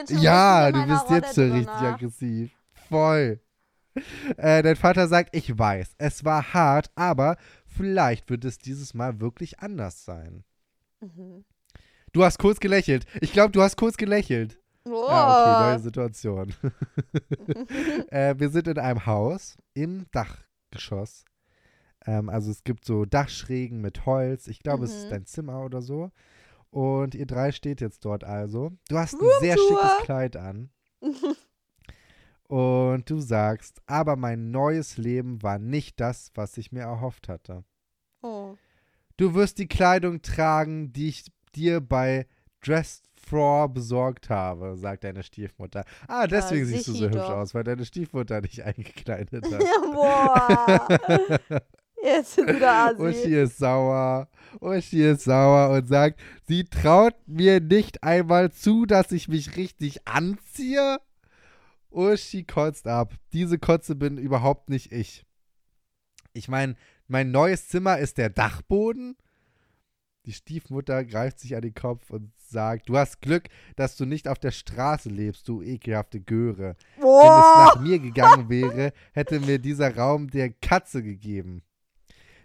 Ja, du bist jetzt schon Rolle richtig aggressiv. Voll. Äh, dein Vater sagt, ich weiß, es war hart, aber vielleicht wird es dieses Mal wirklich anders sein. Mhm. Du hast kurz gelächelt. Ich glaube, du hast kurz gelächelt. Oh. Ja, okay, neue Situation. äh, wir sind in einem Haus im Dachgeschoss. Ähm, also es gibt so Dachschrägen mit Holz. Ich glaube, es ist Mhm. dein Zimmer oder so. Und ihr drei steht jetzt dort also. Du hast ein Roomtour. sehr schickes Kleid an. Und du sagst, aber mein neues Leben war nicht das, was ich mir erhofft hatte. oh. Du wirst die Kleidung tragen, die ich dir bei Dressed For besorgt habe, sagt deine Stiefmutter. Ah, deswegen siehst du so hübsch doch. aus, weil deine Stiefmutter dich eingekleidet hat. Boah. Jetzt sind wieder Uschi Asi. ist sauer. Uschi ist sauer und sagt, sie traut mir nicht einmal zu, dass ich mich richtig anziehe. Uschi kotzt ab. Diese Kotze bin überhaupt nicht ich. Ich meine, mein neues Zimmer ist der Dachboden. Die Stiefmutter greift sich an den Kopf und sagt, du hast Glück, dass du nicht auf der Straße lebst, du ekelhafte Göre. Wenn es nach mir gegangen wäre, hätte mir dieser Raum der Katze gegeben.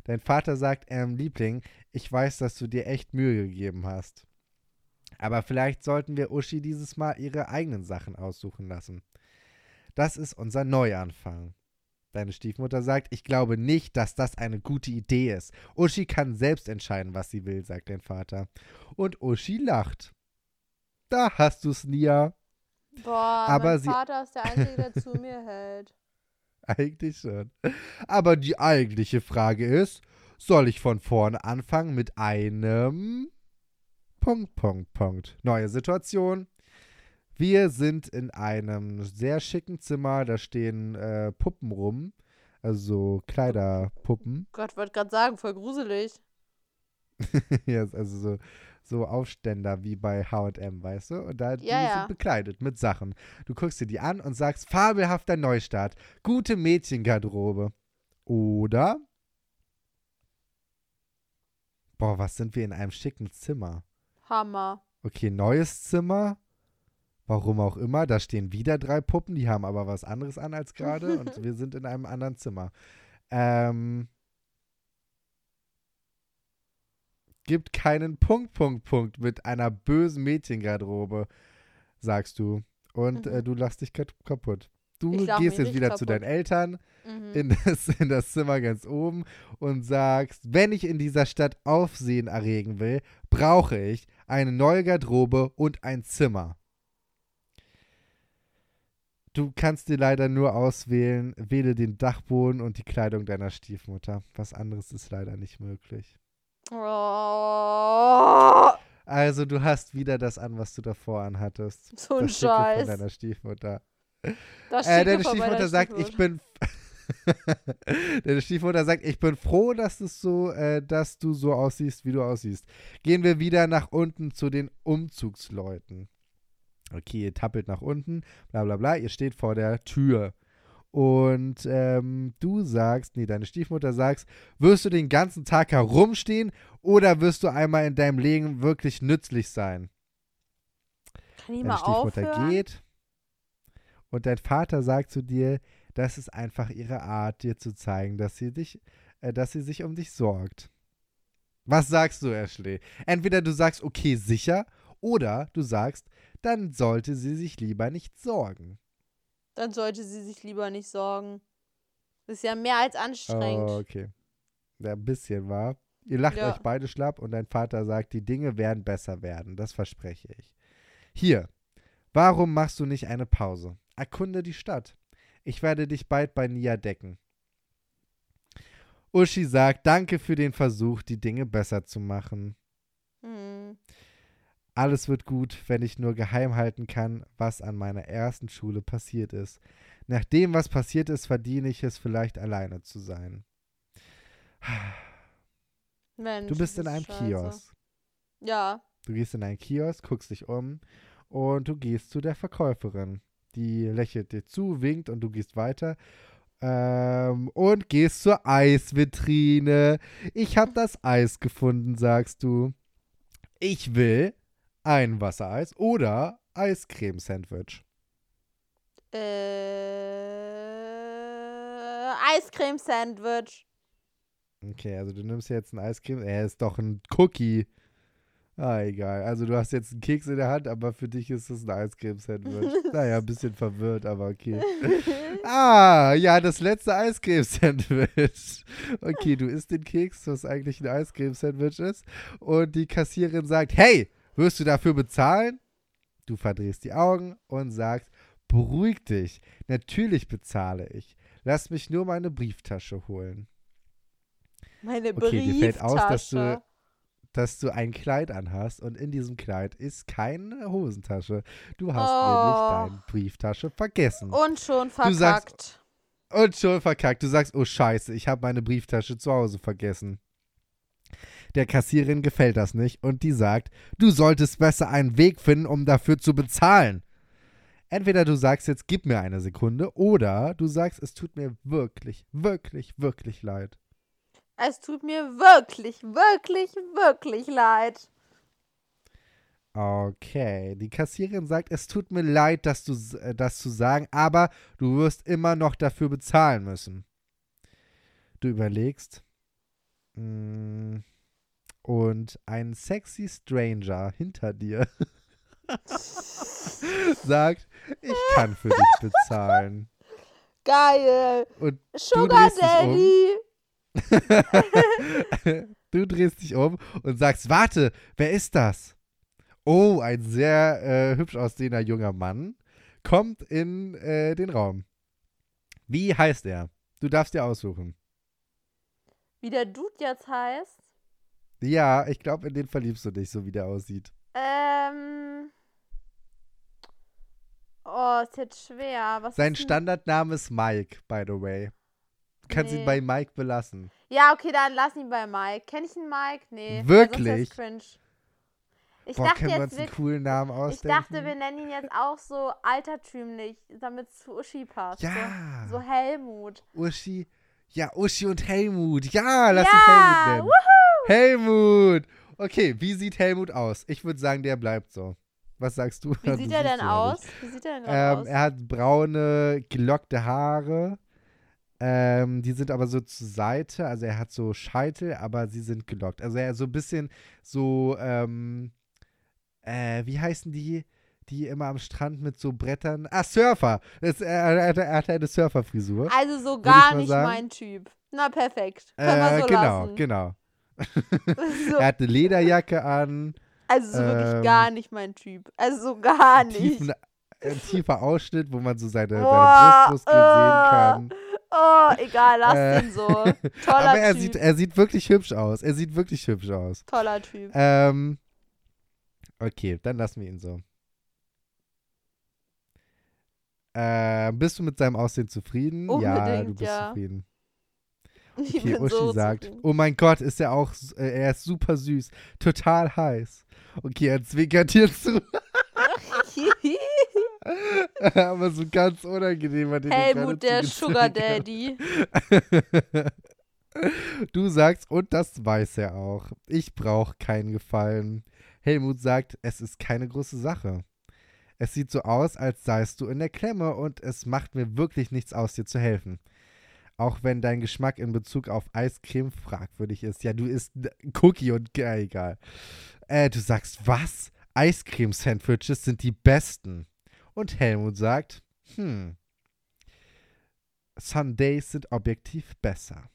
Dein Vater sagt, ähm, Liebling, ich weiß, dass du dir echt Mühe gegeben hast. Aber vielleicht sollten wir Uschi dieses Mal ihre eigenen Sachen aussuchen lassen. Das ist unser Neuanfang. Deine Stiefmutter sagt, ich glaube nicht, dass das eine gute Idee ist. Uschi kann selbst entscheiden, was sie will, sagt dein Vater. Und Uschi lacht. Da hast du's, Nia. Boah, Aber mein sie- Vater ist der Einzige, der zu mir hält. Eigentlich schon. Aber die eigentliche Frage ist, soll ich von vorne anfangen mit einem Punkt, Punkt, Punkt. Neue Situation. Wir sind in einem sehr schicken Zimmer, da stehen äh, Puppen rum, also Kleiderpuppen. Gott, wollte gerade sagen, voll gruselig. ja, also so, so Aufständer wie bei H&M, weißt du? Und da die Ja, ja. sind bekleidet mit Sachen. Du guckst dir die an und sagst, fabelhafter Neustart, gute Mädchengarderobe. Oder Boah, was sind wir in einem schicken Zimmer? Hammer. Okay, neues Zimmer. Warum auch immer. Da stehen wieder drei Puppen, die haben aber was anderes an als gerade und wir sind in einem anderen Zimmer. Ähm, gibt keinen Punkt, Punkt, Punkt mit einer bösen Mädchengarderobe, sagst du. Und äh, Mhm. du lachst dich kaputt. Du gehst jetzt wieder zu deinen kaputt. Eltern Mhm. in das, in das Zimmer ganz oben und sagst, wenn ich in dieser Stadt Aufsehen erregen will, brauche ich eine neue Garderobe und ein Zimmer. Du kannst dir leider nur auswählen, wähle den Dachboden und die Kleidung deiner Stiefmutter. Was anderes ist leider nicht möglich. Oh, Also du hast wieder das an, was du davor anhattest. so ein das Schicke von Scheiß. deiner Stiefmutter. Das Äh, deine Stiefmutter sagt, ich Stiefmutter. bin. deine Stiefmutter sagt, ich bin froh, dass es so, äh, dass du so aussiehst, wie du aussiehst. Gehen wir wieder nach unten zu den Umzugsleuten. Okay, ihr tappelt nach unten, bla bla bla, ihr steht vor der Tür. Und ähm, du sagst, nee, deine Stiefmutter sagst, wirst du den ganzen Tag herumstehen oder wirst du einmal in deinem Leben wirklich nützlich sein? Kann ich Deine mal Stiefmutter aufhören? geht und dein Vater sagt zu dir, das ist einfach ihre Art, dir zu zeigen, dass sie dich, äh, dass sie sich um dich sorgt. Was sagst du, Ashley? Entweder du sagst, okay, sicher, oder du sagst, dann sollte sie sich lieber nicht sorgen. Dann sollte sie sich lieber nicht sorgen. Das ist ja mehr als anstrengend. Oh, okay. Ja, ein bisschen war. Ihr lacht Ja. euch beide schlapp und dein Vater sagt, die Dinge werden besser werden. Das verspreche ich. Hier, warum machst du nicht eine Pause? Erkunde die Stadt. Ich werde dich bald bei Nia decken. Uschi sagt, danke für den Versuch, die Dinge besser zu machen. Alles wird gut, wenn ich nur geheim halten kann, was an meiner ersten Schule passiert ist. Nach dem, was passiert ist, verdiene ich es vielleicht alleine zu sein. Mensch, Du bist in einem scheiße. Kiosk. Ja. Du gehst in einen Kiosk, guckst dich um und du gehst zu der Verkäuferin. Die lächelt dir zu, winkt und du gehst weiter. Ähm, und gehst zur Eisvitrine. Ich habe das Eis gefunden, sagst du. Ich will ein Wassereis oder Eiscreme-Sandwich. Äh, Eiscreme-Sandwich. Okay, also du nimmst jetzt ein Eiscreme. Er ist doch ein Cookie. Ah, egal. Also du hast jetzt einen Keks in der Hand, aber für dich ist es ein Eiscreme-Sandwich. naja, ein bisschen verwirrt, aber okay. ah, ja, das letzte Eiscreme-Sandwich. Okay, du isst den Keks, was eigentlich ein Eiscreme-Sandwich ist. Und die Kassiererin sagt, hey, wirst du dafür bezahlen? Du verdrehst die Augen und sagst, beruhig dich. Natürlich bezahle ich. Lass mich nur meine Brieftasche holen. Meine Okay, dir fällt aus, dass du- Brieftasche. dass du ein Kleid anhast und in diesem Kleid ist keine Hosentasche. Du hast Oh. nämlich deine Brieftasche vergessen. Und schon Du sagst- verkackt. Und schon verkackt. Du sagst, oh Scheiße, ich habe meine Brieftasche zu Hause vergessen. Der Kassierin gefällt das nicht und die sagt, du solltest besser einen Weg finden, um dafür zu bezahlen. Entweder du sagst jetzt, gib mir eine Sekunde, oder du sagst, es tut mir wirklich, wirklich, wirklich leid. Es tut mir wirklich, wirklich, wirklich leid. Okay, die Kassiererin sagt, es tut mir leid, dass du, äh, das zu sagen, aber du wirst immer noch dafür bezahlen müssen. Du überlegst. mm, Und ein sexy Stranger hinter dir sagt, ich kann für dich bezahlen. Geil. Und Sugar dich um. Daddy. du drehst dich um und sagst, warte, wer ist das? Oh, ein sehr äh, hübsch aussehender junger Mann kommt in äh, den Raum. Wie heißt er? Du darfst dir aussuchen. Wie der Dude jetzt heißt. Ja, ich glaube, in den verliebst du dich, so wie der aussieht. Ähm. Oh, ist jetzt schwer. Was Sein Standardname ist Mike, by the way. Du kannst ihn Nee. bei Mike belassen. Ja, okay, dann lass ihn bei Mike. Kenn ich einen Mike? Nee. Wirklich? Ich Boah, dachte können wir jetzt uns einen coolen Namen Ich ausdenken? dachte, wir nennen ihn jetzt auch so altertümlich, damit es zu Uschi passt. Ja. So, so Helmut. Uschi. Ja, Uschi und Helmut. Ja, lass ja, uns Helmut nennen. Helmut! Okay, wie sieht Helmut aus? Ich würde sagen, der bleibt so. Was sagst du? Wie Du sieht er siehst denn aus? Wie sieht er denn Ähm, aus? er hat braune, gelockte Haare. Ähm, die sind aber so zur Seite. Also er hat so Scheitel, aber sie sind gelockt. Also er ist so ein bisschen so, ähm, äh, wie heißen die, die immer am Strand mit so Brettern? Ah, Surfer! Das, er, er, hat- er hat eine Surferfrisur. Also so gar nicht sagen. mein Typ. Na perfekt. Können wir Äh, so genau, lassen. genau. So, Er hat eine Lederjacke an. also so wirklich ähm, gar nicht mein Typ. Also so gar nicht. tiefen, ein tiefer Ausschnitt, wo man so seine, seine Brustmuskeln sehen kann. Oh, egal, lass Äh, den so. Toller Aber er Typ. sieht, er sieht wirklich hübsch aus. Er sieht wirklich hübsch aus. Toller Typ. Ähm, okay, dann lassen wir ihn so. Äh, bist du mit seinem Aussehen zufrieden? ja, du Unbedingt, bist ja. zufrieden. Ich Okay, Uschi so sagt, zufrieden. oh mein Gott, ist er auch, äh, er ist super süß, total heiß. Okay, er zwinkert dir zu, aber so ganz unangenehm. hat Helmut, der Sugar. Daddy. Du sagst, und das weiß er auch, ich brauche keinen Gefallen. Helmut sagt, es ist keine große Sache. Es sieht so aus, als seist du in der Klemme und es macht mir wirklich nichts aus, dir zu helfen. Auch wenn dein Geschmack in Bezug auf Eiscreme fragwürdig ist. Ja, du isst Cookie und äh, egal. Äh, du sagst, was? Eiscreme-Sandwiches sind die besten. Und Helmut sagt, hm, Sundays sind objektiv besser.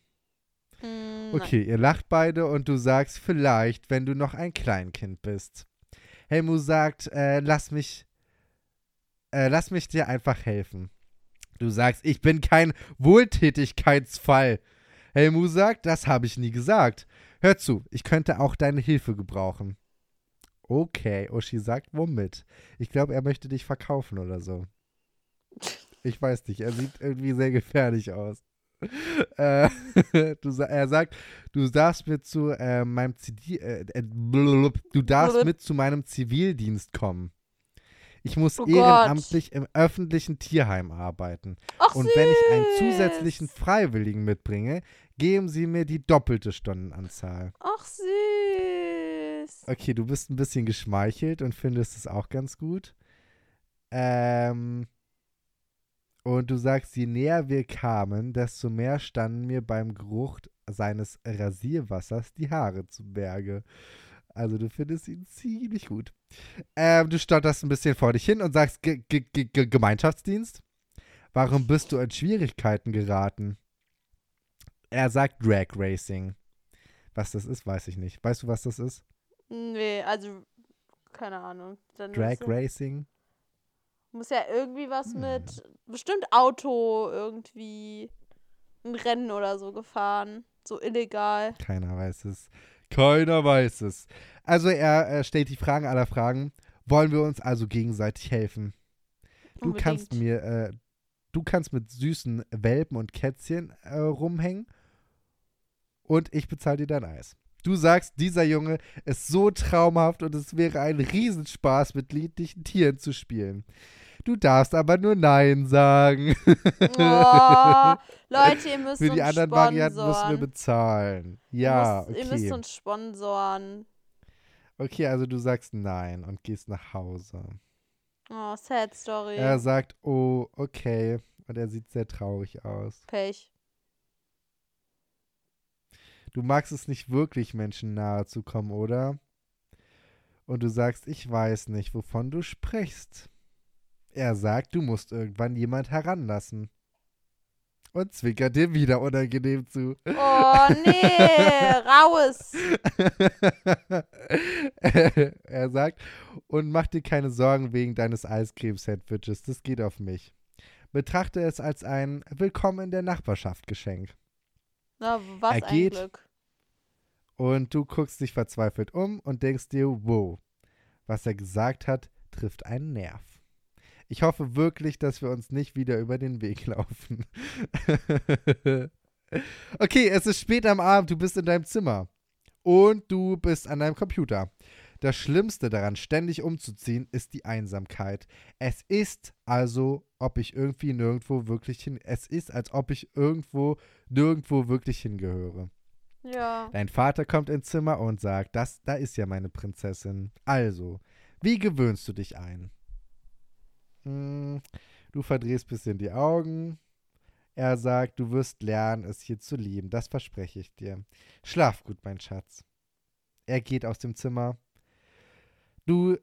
Hm, Okay, ihr lacht beide und du sagst, vielleicht, wenn du noch ein Kleinkind bist. Helmut sagt, äh, lass mich, äh, lass mich dir einfach helfen. Du sagst, ich bin kein Wohltätigkeitsfall. Helmut sagt, das habe ich nie gesagt. Hör zu, ich könnte auch deine Hilfe gebrauchen. Okay, Uschi sagt, womit? Ich glaube, er möchte dich verkaufen oder so. Ich weiß nicht, er sieht irgendwie sehr gefährlich aus. Äh, du, er sagt, du darfst mit zu äh, meinem CD, äh, äh, du darfst mit zu meinem Zivildienst kommen. Ich muss Oh Gott. ehrenamtlich im öffentlichen Tierheim arbeiten. Ach, Und wenn ich einen süß. zusätzlichen Freiwilligen mitbringe, geben sie mir die doppelte Stundenanzahl. Ach, süß. Okay, du bist ein bisschen geschmeichelt und findest es auch ganz gut. Ähm, und du sagst, je näher wir kamen, desto mehr standen mir beim Geruch seines Rasierwassers die Haare zu Berge. Also du findest ihn ziemlich gut. Ähm, du stotterst ein bisschen vor dich hin und sagst Ge Ge Ge Gemeinschaftsdienst. Warum bist du in Schwierigkeiten geraten? Er sagt Drag Racing. Was das ist, weiß ich nicht. Weißt du, was das ist? Nee, also, keine Ahnung. Dann Drag ja, Racing? muss ja irgendwie was Hm. mit bestimmt Auto irgendwie ein Rennen oder so gefahren. So illegal. Keiner weiß es. Keiner weiß es. Also er äh, stellt die Fragen aller Fragen. Wollen wir uns also gegenseitig helfen? Du kannst Unbedingt. mir, äh, du kannst mit süßen Welpen und Kätzchen äh, rumhängen und ich bezahle dir dein Eis. Du sagst, dieser Junge ist so traumhaft und es wäre ein Riesenspaß, mit niedlichen Tieren zu spielen. Du darfst aber nur Nein sagen. Oh, Leute, ihr müsst Für die uns anderen Varianten müssen wir sponsoren. bezahlen. Ihr Ja, müsst, Ihr müsst okay. uns sponsoren. Okay, also du sagst Nein und gehst nach Hause. Oh, sad story. Er sagt, oh, okay. Und er sieht sehr traurig aus. Pech. Du magst es nicht wirklich, Menschen nahe zu kommen, oder? Und du sagst, ich weiß nicht, wovon du sprichst. Er sagt, du musst irgendwann jemand heranlassen. Und zwinkert dir wieder unangenehm zu. Oh, nee, raus. er sagt, und mach dir keine Sorgen wegen deines Eiscreme-Sandwiches, das geht auf mich. Betrachte es als ein Willkommen in der Nachbarschaft Geschenk. Na, was Er ein Glück. Und du guckst dich verzweifelt um und denkst dir, wow, was er gesagt hat, trifft einen Nerv. Ich hoffe wirklich, dass wir uns nicht wieder über den Weg laufen. okay, es ist spät am Abend, du bist in deinem Zimmer. Und du bist an deinem Computer. Das Schlimmste daran, ständig umzuziehen, ist die Einsamkeit. Es ist also, ob ich irgendwie nirgendwo wirklich hin. Es ist, als ob ich irgendwo nirgendwo wirklich hingehöre. Ja. Dein Vater kommt ins Zimmer und sagt, das, da ist ja meine Prinzessin. Also, wie gewöhnst du dich ein? Hm, du verdrehst ein bisschen die Augen. Er sagt, du wirst lernen, es hier zu lieben. Das verspreche ich dir. Schlaf gut, mein Schatz. Er geht aus dem Zimmer. Du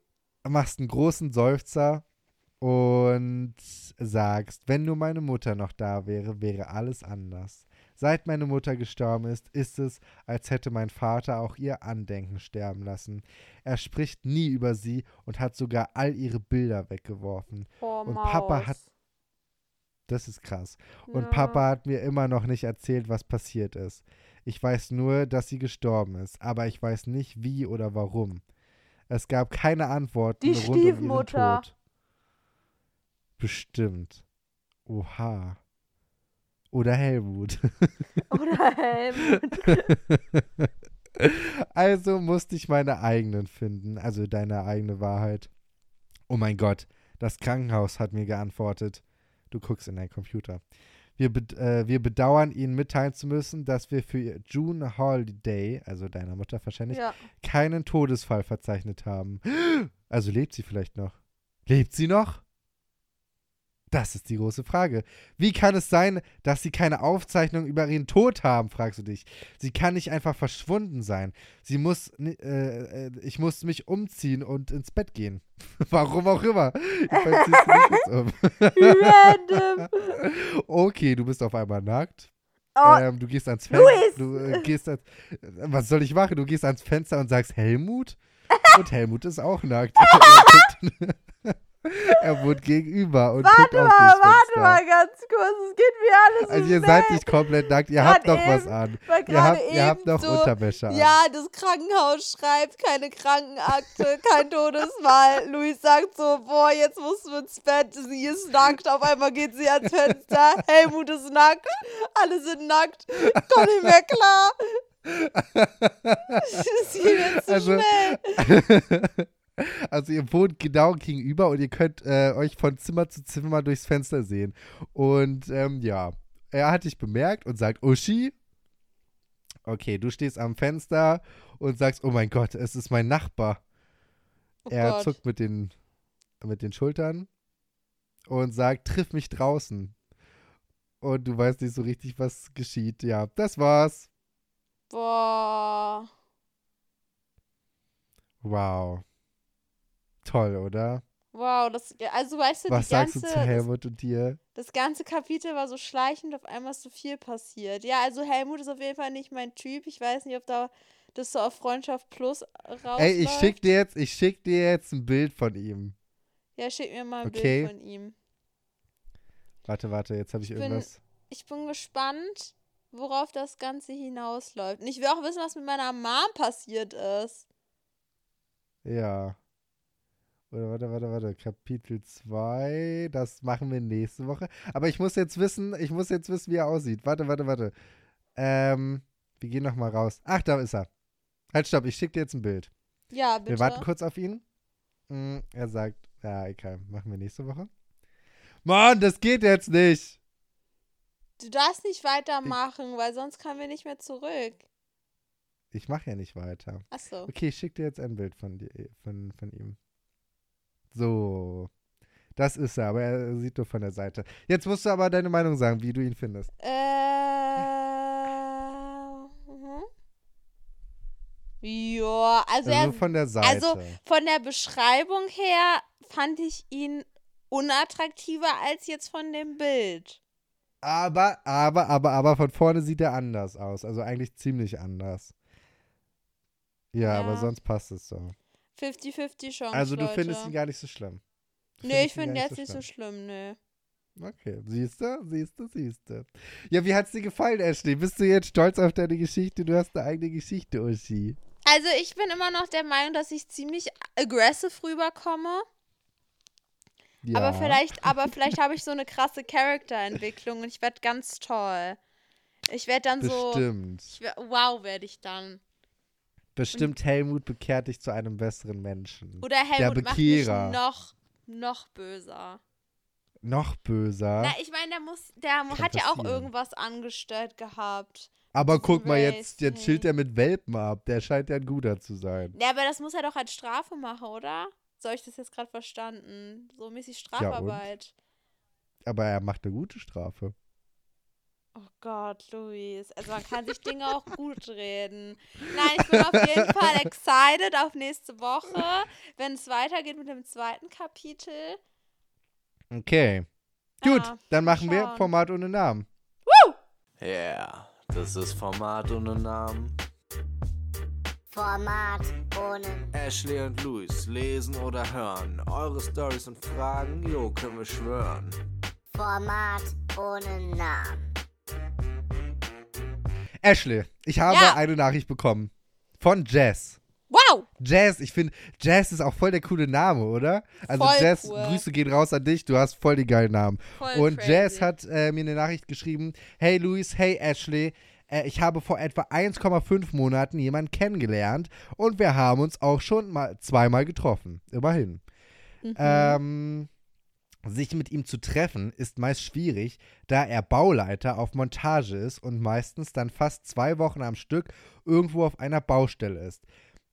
machst einen großen Seufzer und sagst, wenn nur meine Mutter noch da wäre, wäre alles anders. Seit meine Mutter gestorben ist, ist es, als hätte mein Vater auch ihr Andenken sterben lassen. Er spricht nie über sie und hat sogar all ihre Bilder weggeworfen. Oh, Und Maus. Papa hat- Das ist krass. Und Ja. Papa hat mir immer noch nicht erzählt, was passiert ist. Ich weiß nur, dass sie gestorben ist, aber ich weiß nicht, wie oder warum. Es gab keine Antworten Die rund um ihren Stiefmutter. Tod. Bestimmt. Oha. Oder Helmut. Oder Helmut. also musste ich meine eigenen finden, also deine eigene Wahrheit. Oh mein Gott, das Krankenhaus hat mir geantwortet. Du guckst in deinen Computer. Wir, äh, wir bedauern, Ihnen mitteilen zu müssen, dass wir für ihr June Holiday, also deiner Mutter wahrscheinlich, Ja. keinen Todesfall verzeichnet haben. Also lebt sie vielleicht noch? Lebt sie noch? Das ist die große Frage. Wie kann es sein, dass sie keine Aufzeichnung über ihren Tod haben, fragst du dich. Sie kann nicht einfach verschwunden sein. Sie muss, äh, äh, ich muss mich umziehen und ins Bett gehen. Warum auch immer. Du dich jetzt um. Random. Okay, du bist auf einmal nackt. Oh, Ähm, du gehst ans! Fenster. Du äh, gehst ans, was soll ich machen? Du gehst ans Fenster und sagst Helmut? Und Helmut ist auch nackt. Er, wohnt gegenüber und warte mal, warte mal ganz kurz. Es geht mir alles Also so ihr seid schnell. nicht komplett nackt, ihr Grad habt noch was an. Ihr habt, ihr habt noch so, Unterwäsche an. Ja, das Krankenhaus schreibt keine Krankenakte, kein Todesfall. Luis sagt so, boah, jetzt musst du ins Bett. Sie ist nackt. Auf einmal geht sie ans Fenster. Helmut ist nackt. Alle sind nackt. Komm nicht mehr klar. Das geht jetzt zu Also- schnell. Also ihr wohnt genau gegenüber und ihr könnt äh, euch von Zimmer zu Zimmer durchs Fenster sehen. Und ähm, ja, er hat dich bemerkt und sagt, Uschi. Okay, du stehst am Fenster und sagst, oh mein Gott, es ist mein Nachbar. Oh er Gott. zuckt mit den, mit den Schultern und sagt, triff mich draußen. Und du weißt nicht so richtig, was geschieht. Ja, das war's. Boah. Wow. Toll, oder? Wow, das, also weißt du, Was sagst ganze, du zu das, Helmut und dir? das ganze Kapitel war so schleichend, auf einmal ist so viel passiert. Ja, also Helmut ist auf jeden Fall nicht mein Typ. Ich weiß nicht, ob da das so auf Freundschaft Plus rausläuft. Ey, ich schick dir jetzt, ich schick dir jetzt ein Bild von ihm. Ja, schick mir mal ein Okay. Bild von ihm. Warte, warte, jetzt habe ich, Ich bin- irgendwas. Ich bin gespannt, worauf das Ganze hinausläuft. Und ich will auch wissen, was mit meiner Mom passiert ist. Ja. Oder warte, warte, warte. Kapitel 2. Das machen wir nächste Woche. Aber ich muss jetzt wissen, ich muss jetzt wissen, wie er aussieht. Warte, warte, warte. Ähm, wir gehen nochmal raus. Ach, da ist er. Halt, stopp, ich schicke dir jetzt ein Bild. Ja, bitte. Wir warten kurz auf ihn. Hm, er sagt, ja, egal, machen wir nächste Woche. Mann, das geht jetzt nicht. Du darfst nicht weitermachen, weil sonst kommen wir nicht mehr zurück. Ich mache ja nicht weiter. Achso. Okay, ich schicke dir jetzt ein Bild von, dir, von, von ihm. So. Das ist er, aber er sieht nur von der Seite. Jetzt musst du aber deine Meinung sagen, wie du ihn findest. Äh. Mhm. Ja, also, Also er, von der Seite. also von der Beschreibung her fand ich ihn unattraktiver als jetzt von dem Bild. aber, aber, aber, aber von vorne sieht er anders aus. Also eigentlich ziemlich anders. Ja, Ja. aber sonst passt es so. 50-50 Chance. Also du Leute. findest ihn gar nicht so schlimm. Nö, findest ich finde jetzt nicht so schlimm, nö. Okay, siehst du, siehst du, siehst du. Ja, wie hat's dir gefallen, Ashley? Bist du jetzt stolz auf deine Geschichte? Du hast eine eigene Geschichte, Uschi. Also ich bin immer noch der Meinung, dass ich ziemlich aggressive rüberkomme. Ja. Aber vielleicht, aber vielleicht habe ich so eine krasse Charakterentwicklung und ich werde ganz toll. Ich werde dann so. Bestimmt. Ich werd, wow, werde ich dann. Bestimmt Helmut bekehrt dich zu einem besseren Menschen. Oder Helmut macht mich noch, noch böser. Noch böser. Na, ich meine, der muss, der Kann hat ja auch passieren. irgendwas angestellt gehabt. Aber guck mal, jetzt, jetzt chillt er mit Welpen ab. Der scheint ja ein guter zu sein. Ja, aber das muss er doch als Strafe machen, oder? So habe ich das jetzt gerade verstanden. So mäßig Strafarbeit. Aber er macht eine gute Strafe. Oh Gott, Luis. Also man kann sich Dinge auch gut reden. Nein, ich bin auf jeden Fall excited auf nächste Woche, wenn es weitergeht mit dem zweiten Kapitel. Okay. Gut, Ah, dann machen wir schauen. Format ohne Namen. Yeah, das ist Format ohne Namen. Format ohne Ashley und Luis lesen oder hören. Eure Stories und Fragen, jo, können wir schwören. Format ohne Namen. Ashley, ich habe Ja. eine Nachricht bekommen. Von Jazz. Wow! Jazz, ich finde, Jazz ist auch voll der coole Name, oder? Also Voll Jazz, cool. Grüße gehen raus an dich, du hast voll die geilen Namen. Voll Und crazy. Jazz hat äh, mir eine Nachricht geschrieben, hey Luis, hey Ashley, äh, ich habe vor etwa 1,5 Monaten jemanden kennengelernt und wir haben uns auch schon mal zweimal getroffen, immerhin. Mhm. Ähm, sich mit ihm zu treffen ist meist schwierig, da er Bauleiter auf Montage ist und meistens dann fast zwei Wochen am Stück irgendwo auf einer Baustelle ist.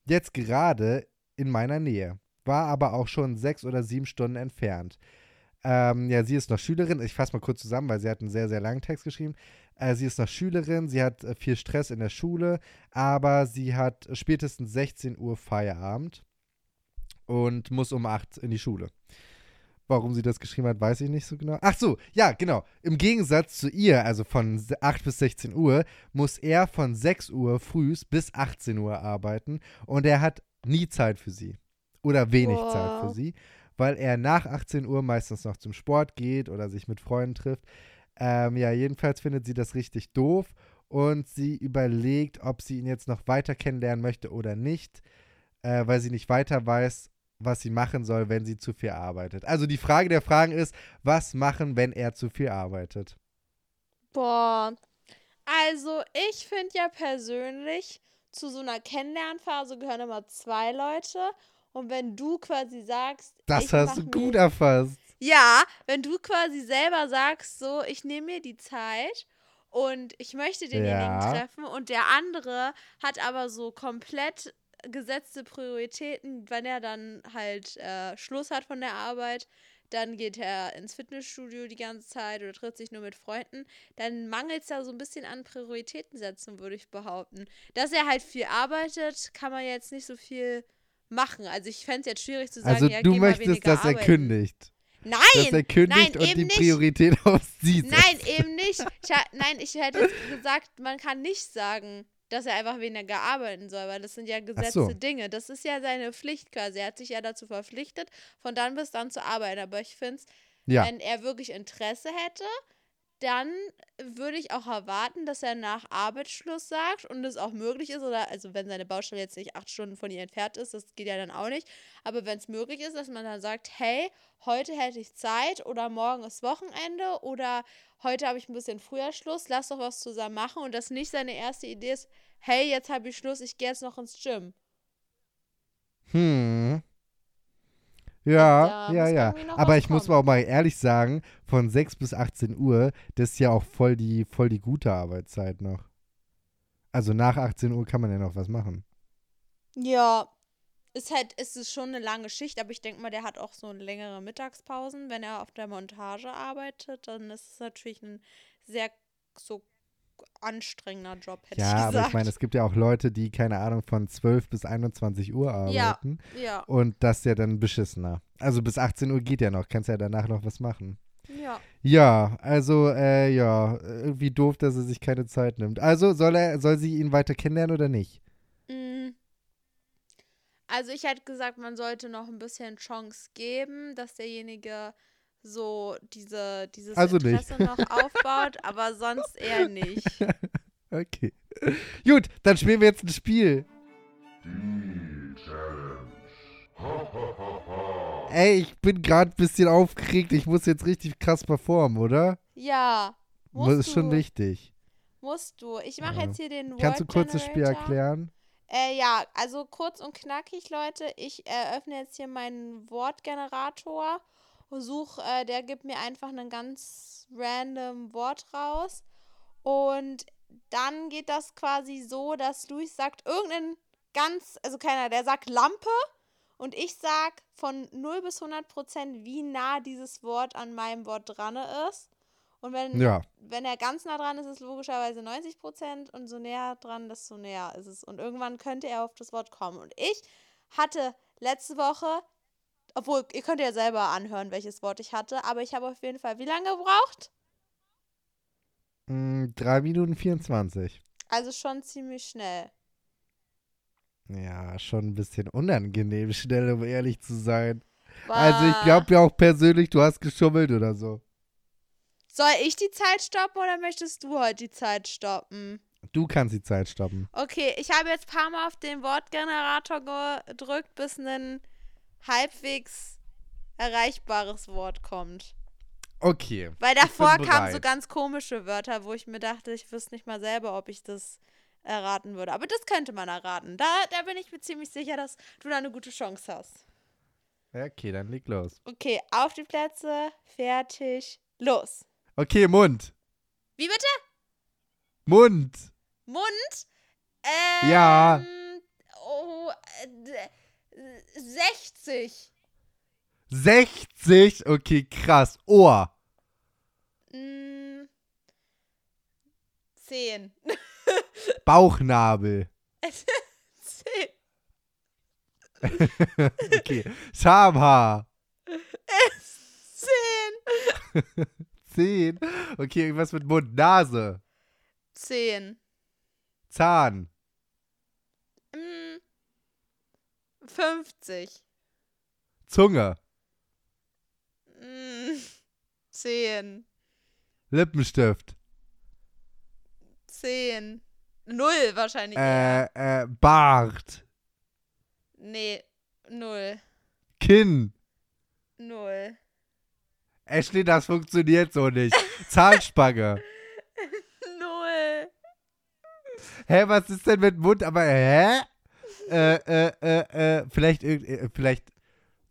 Jetzt gerade in meiner Nähe, war aber auch schon sechs oder sieben Stunden entfernt. Ähm, ja, sie ist noch Schülerin. Ich fasse mal kurz zusammen, weil sie hat einen sehr, sehr langen Text geschrieben. Äh, sie ist noch Schülerin, sie hat äh, viel Stress in der Schule, aber sie hat spätestens 16 Uhr Feierabend und muss um 8 in die Schule. Warum sie das geschrieben hat, weiß ich nicht so genau. Ach so, ja, genau. Im Gegensatz zu ihr, also von se- 8 bis 16 Uhr, muss er von 6 Uhr frühs bis 18 Uhr arbeiten und er hat nie Zeit für sie. Oder wenig Wow. Zeit für sie, weil er nach 18 Uhr meistens noch zum Sport geht oder sich mit Freunden trifft. Ähm, ja, jedenfalls findet sie das richtig doof und sie überlegt, ob sie ihn jetzt noch weiter kennenlernen möchte oder nicht, äh, weil sie nicht weiter weiß, was sie machen soll, wenn sie zu viel arbeitet. Also die Frage der Fragen ist, was machen, wenn er zu viel arbeitet? Boah. Also, ich finde ja persönlich, zu so einer Kennenlernphase gehören immer zwei Leute. Und wenn du quasi sagst, Das ich hast du gut erfasst. Ja, wenn du quasi selber sagst, so, ich nehme mir die Zeit und ich möchte denjenigen Ja. treffen und der andere hat aber so komplett gesetzte Prioritäten, wenn er dann halt äh, Schluss hat von der Arbeit, dann geht er ins Fitnessstudio die ganze Zeit oder trifft sich nur mit Freunden, dann mangelt es da so ein bisschen an Prioritäten setzen, würde ich behaupten. Dass er halt viel arbeitet, kann man jetzt nicht so viel machen. Also ich fände es jetzt schwierig zu sagen, Also ja, du möchtest, dass er arbeiten. kündigt. Nein! Dass er kündigt nein, und eben die nicht. Priorität auf sie setzt. Nein, eben nicht. Ich, nein, ich hätte jetzt gesagt, man kann nicht sagen, dass er einfach weniger arbeiten soll, weil das sind ja gesetzte so. Dinge. Das ist ja seine Pflicht quasi. Er hat sich ja dazu verpflichtet, von dann bis dann zu arbeiten. Aber ich finde es, Ja, wenn er wirklich Interesse hätte, dann würde ich auch erwarten, dass er nach Arbeitsschluss sagt und es auch möglich ist, oder also wenn seine Baustelle jetzt nicht acht Stunden von ihr entfernt ist, das geht ja dann auch nicht, aber wenn es möglich ist, dass man dann sagt, hey, heute hätte ich Zeit oder morgen ist Wochenende oder heute habe ich ein bisschen früher Schluss, lass doch was zusammen machen und das nicht seine erste Idee ist, hey, jetzt habe ich Schluss, ich gehe jetzt noch ins Gym. hm. Ja, ja, muss ja. Aber ich muss kommen. auch mal ehrlich sagen, von 6 bis 18 Uhr, das ist ja auch voll die, voll die gute Arbeitszeit noch. Also nach 18 Uhr kann man ja noch was machen. Ja, ist halt, ist es schon eine lange Schicht, aber ich denke mal, der hat auch so längere Mittagspausen. Wenn er auf der Montage arbeitet, dann ist es natürlich ein sehr so anstrengender Job, hätte Ja, ich aber gesagt. ich meine, es gibt ja auch Leute, die, keine Ahnung, von 12 bis 21 Uhr Ja. arbeiten. ja, Und das ist ja dann beschissener. Also bis 18 Uhr geht ja noch, kannst ja danach noch was machen. ja. Ja, also, äh, ja, irgendwie doof, dass er sich keine Zeit nimmt. Also, soll er, soll sie ihn weiter kennenlernen oder nicht? Also ich hätte gesagt, man sollte noch ein bisschen Chance geben, dass derjenige so diese, dieses Also nicht. Interesse noch aufbaut, aber sonst eher nicht. Okay. Gut, dann spielen wir jetzt ein Spiel. Ey, ich bin gerade ein bisschen aufgeregt. Ich muss jetzt richtig krass performen, oder? Ja. Das Musst ist schon wichtig. Musst du. Ich mache Ja. jetzt hier den Kannst du Word kurz das Spiel erklären? Äh, ja, also kurz und knackig, Leute. Ich eröffne jetzt hier meinen Wortgenerator und suche, äh, der gibt mir einfach ein ganz random Wort raus. Und dann geht das quasi so, dass Luis sagt irgendein ganz, also keiner, der sagt Lampe und ich sag von 0 bis 100 Prozent, wie nah dieses Wort an meinem Wort dran ist. Und wenn, Ja. wenn er ganz nah dran ist, ist es logischerweise 90 Prozent und so näher dran, desto näher ist es. Und irgendwann könnte er auf das Wort kommen. Und ich hatte letzte Woche, obwohl ihr könnt ja selber anhören, welches Wort ich hatte, aber ich habe auf jeden Fall wie lange gebraucht? Mm, 3 Minuten 24. Also schon ziemlich schnell. Ja, schon ein bisschen unangenehm schnell, um ehrlich zu sein. Also ich War- glaube ja auch persönlich, du hast geschummelt oder so. Soll ich die Zeit stoppen oder möchtest du heute die Zeit stoppen? Du kannst die Zeit stoppen. Okay, ich habe jetzt ein paar Mal auf den Wortgenerator gedrückt, bis ein halbwegs erreichbares Wort kommt. Okay. Weil davor kamen so ganz komische Wörter, wo ich mir dachte, ich wüsste nicht mal selber, ob ich das erraten würde. Aber das könnte man erraten. Da, da bin ich mir ziemlich sicher, dass du da eine gute Chance hast. Okay, dann leg los. Okay, auf die Plätze, fertig, los. Okay, Mund. Wie bitte? Mund. Mund? Ähm, Ja. Oh, äh, d- 60. 60. Okay, krass. Ohr. Mm, 10. Bauchnabel. 10. okay. Schamhaar. 10. 10. Okay, irgendwas mit Mund. Nase. 10. Zahn. Mm, 50. Zunge. Mm, 10. Lippenstift. 10. Null wahrscheinlich eher. Äh, äh, Bart. Nee, null. Kinn. Null. Ashley, das funktioniert so nicht. Zahnspange. Null. Hä, was ist denn mit Mund? Aber hä? Äh, äh, äh, äh, vielleicht, äh, vielleicht,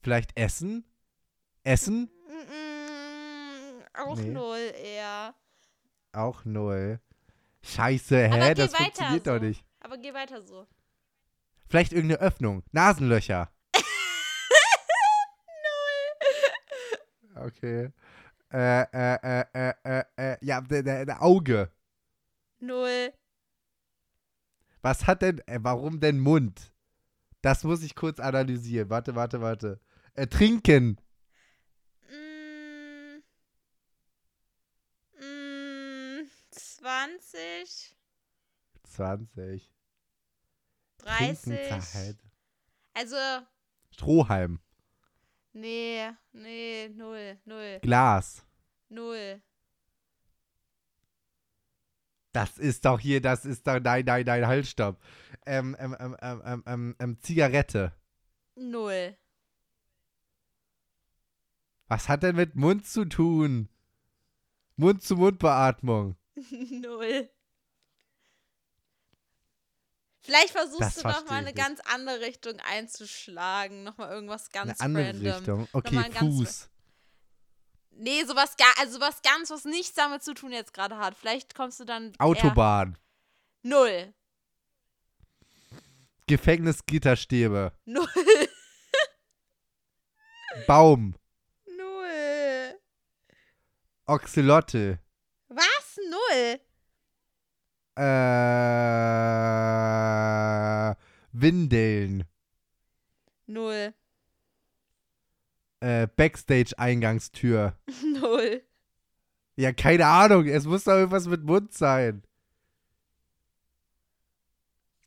vielleicht Essen? Essen? Mm, auch Nee. null eher. Auch null. Scheiße, hä? Das funktioniert so. doch nicht. Aber geh weiter so. Vielleicht irgendeine Öffnung. Nasenlöcher. Okay. Äh, äh, äh, äh, äh, äh, ja, der, der, der Auge. Null. Was hat denn, äh, warum denn Mund? Das muss ich kurz analysieren. Warte, warte, warte. Äh, trinken. Mm, mm, 20, 20. 30. Trinken, Zeit. Also, Strohhalm. Nee, nee, null, null, Glas. null. Das ist doch hier, das ist doch, nein, nein, nein, halt, stopp. Ähm, ähm, ähm, ähm, ähm, ähm, ähm, Zigarette. Null. Was hat denn mit Mund zu tun? Mund-zu-Mund-Beatmung. Null. Vielleicht versuchst Das du versteh noch mal ich eine ganz andere Richtung einzuschlagen. Noch mal irgendwas ganz Eine andere random. Richtung. Okay, Nochmal Fuß. Nee, sowas gar, also sowas ganz, was nichts damit zu tun jetzt gerade hat. Vielleicht kommst du dann. Autobahn. null. Gefängnisgitterstäbe. Null. Baum. Null. Oxylotl. Was? Null. Äh, Windeln. Null. Äh, Backstage-Eingangstür. Null. Ja, keine Ahnung. Es muss doch irgendwas mit Mund sein.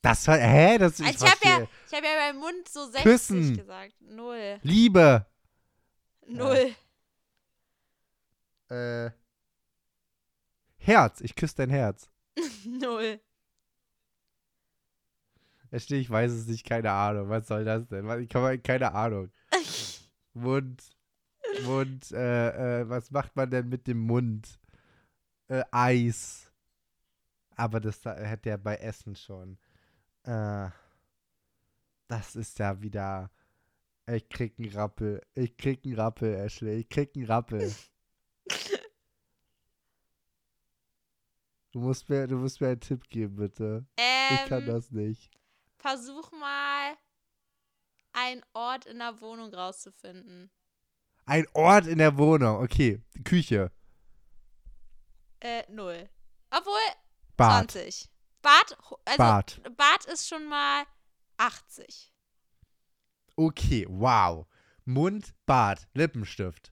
Das war. Hä? Das, ich Also ich habe ja, ich hab ja beim Mund so 60 Küssen. gesagt. Null. Liebe. Null. Äh, Herz. Ich küsse dein Herz. Null. Da steht, ich weiß es nicht, keine Ahnung. Was soll das denn? Ich kann keine Ahnung. Mund. Mund, äh, äh, was macht man denn mit dem Mund? Äh, Eis. Aber das da, hätte er bei Essen schon. Äh, das ist ja wieder. Ich krieg einen Rappel. Ich krieg einen Rappel, Ashley. Ich krieg einen Rappel. Du musst mir, du musst mir einen Tipp geben, bitte. Ich kann Ähm, das nicht. Versuch mal, einen Ort in der Wohnung rauszufinden. Ein Ort in der Wohnung. Okay. Küche. Äh, null. Obwohl, Bad. 20. Bad, also Bad. Bad ist schon mal 80. Okay, wow. Mund, Bart, Lippenstift.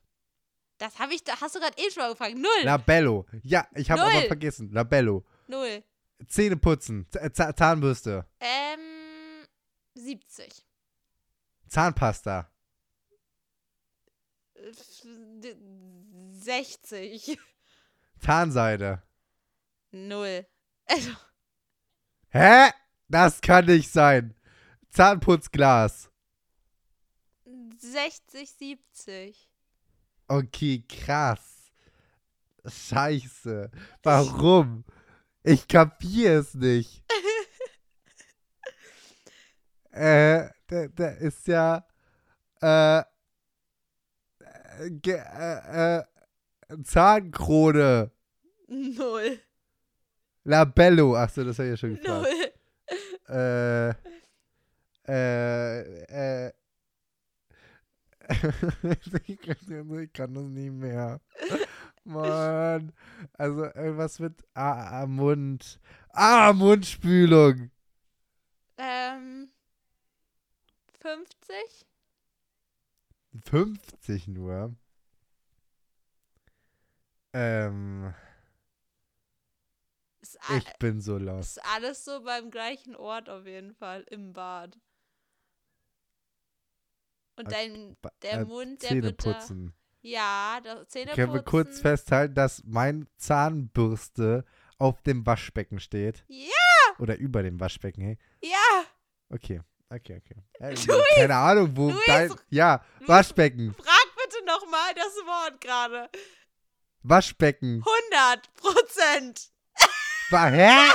Das habe ich, da hast du gerade eben schon mal gefragt. Null. Labello. Ja, ich habe aber vergessen. Labello. Null. Zähne putzen. Z Zahnbürste. Ähm, 70. Zahnpasta. Äh, f- d- 60. Zahnseide. Null. Also, Hä? Das kann nicht sein. Zahnputzglas. 60, 70. Okay, krass. Scheiße. Warum? Ich kapier es nicht. äh, da, da ist ja äh, äh, ge- äh, äh, Zahnkrone. Null. Labello. Achso, das habe ich ja schon gefragt. Null. Äh, äh, äh. ich, kann, ich kann das nicht mehr. Mann. Also irgendwas mit ah, ah, Mund. Ah, Mundspülung. Ähm, 50? 50 nur. Ähm, Ist, ich bin so lost. ist alles so beim gleichen Ort auf jeden Fall, im Bad. Und dein, der äh, Mund, der Zähne wird da, putzen. Ja, das Zähne Können wir kurz festhalten, dass mein Zahnbürste auf dem Waschbecken steht? Ja, Oder über dem Waschbecken, hey? ja. Okay, okay, okay. Äh, keine Ahnung, wo Luis! dein. Ja! Waschbecken. Frag bitte nochmal das Wort gerade. Waschbecken. 100 Prozent. Hä?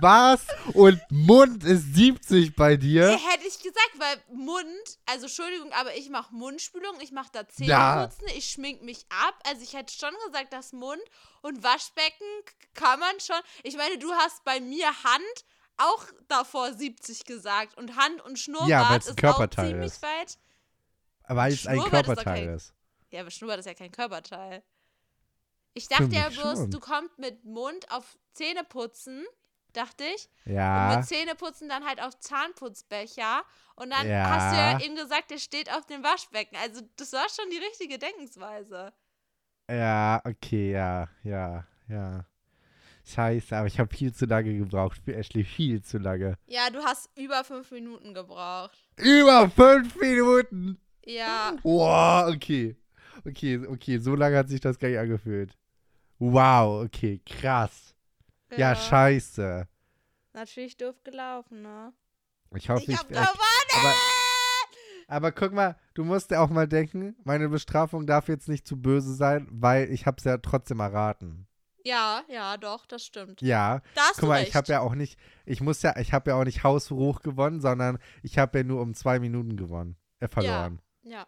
Was? Und Mund ist 70 bei dir? Hätte ich gesagt, weil Mund, also Entschuldigung, aber ich mache Mundspülung, ich mache da Ja. Zähneputzen, ich schmink mich ab. Also ich hätte schon gesagt, dass Mund und Waschbecken kann man schon. Ich meine, du hast bei mir Hand auch davor 70 gesagt und Hand und Schnurrbart Ja, ein ist Körperteil auch ziemlich ist. weit. Weil es ein Schnurrbart ist Körperteil kein- ist. Ja, aber Schnurrbart ist ja kein Körperteil. Ich dachte ja bloß, schon. du kommst mit Mund auf Zähneputzen dachte ich. Und Ja. mit Zähneputzen dann halt auf Zahnputzbecher. Und dann Ja. hast du ja eben gesagt, der steht auf dem Waschbecken. Also das war schon die richtige Denkensweise. Ja, okay, ja, ja, ja. Scheiße, aber ich habe viel zu lange gebraucht für Ashley, viel zu lange. Ja, du hast über fünf Minuten gebraucht. Über fünf Minuten! Ja, Wow, okay. Okay, okay, so lange hat sich das gar nicht angefühlt. Wow, okay, krass. Ja, scheiße. Natürlich doof gelaufen, ne? Ich hoffe, Ich ich. hab ich gewonnen! aber, aber guck mal, du musst ja auch mal denken, meine Bestrafung darf jetzt nicht zu böse sein, weil ich hab's ja trotzdem erraten. Ja, ja, doch, das stimmt. Ja, Da hast guck mal, recht. ich habe ja auch nicht, ich muss ja, ich habe ja auch nicht haushoch gewonnen, sondern ich habe ja nur um zwei Minuten gewonnen, äh, verloren. Ja.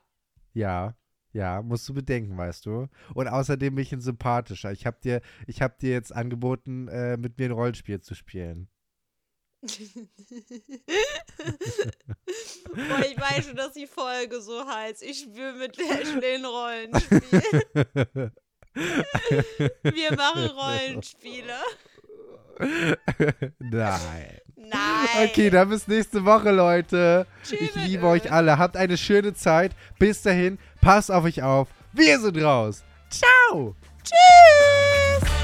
Ja, ja, musst du bedenken, weißt du. Und außerdem bin ich ein sympathischer. Ich habe dir, ich habe dir jetzt angeboten, äh, mit mir ein Rollenspiel zu spielen. Boah, ich weiß schon, dass die Folge so heißt. Ich spiele mit den Rollenspiel. Wir machen Rollenspiele. Nein. Nein. Okay, dann bis nächste Woche, Leute. Tschüss Ich liebe euch alle. Habt eine schöne Zeit. Bis dahin, passt auf euch auf. Wir sind raus. Ciao. Tschüss.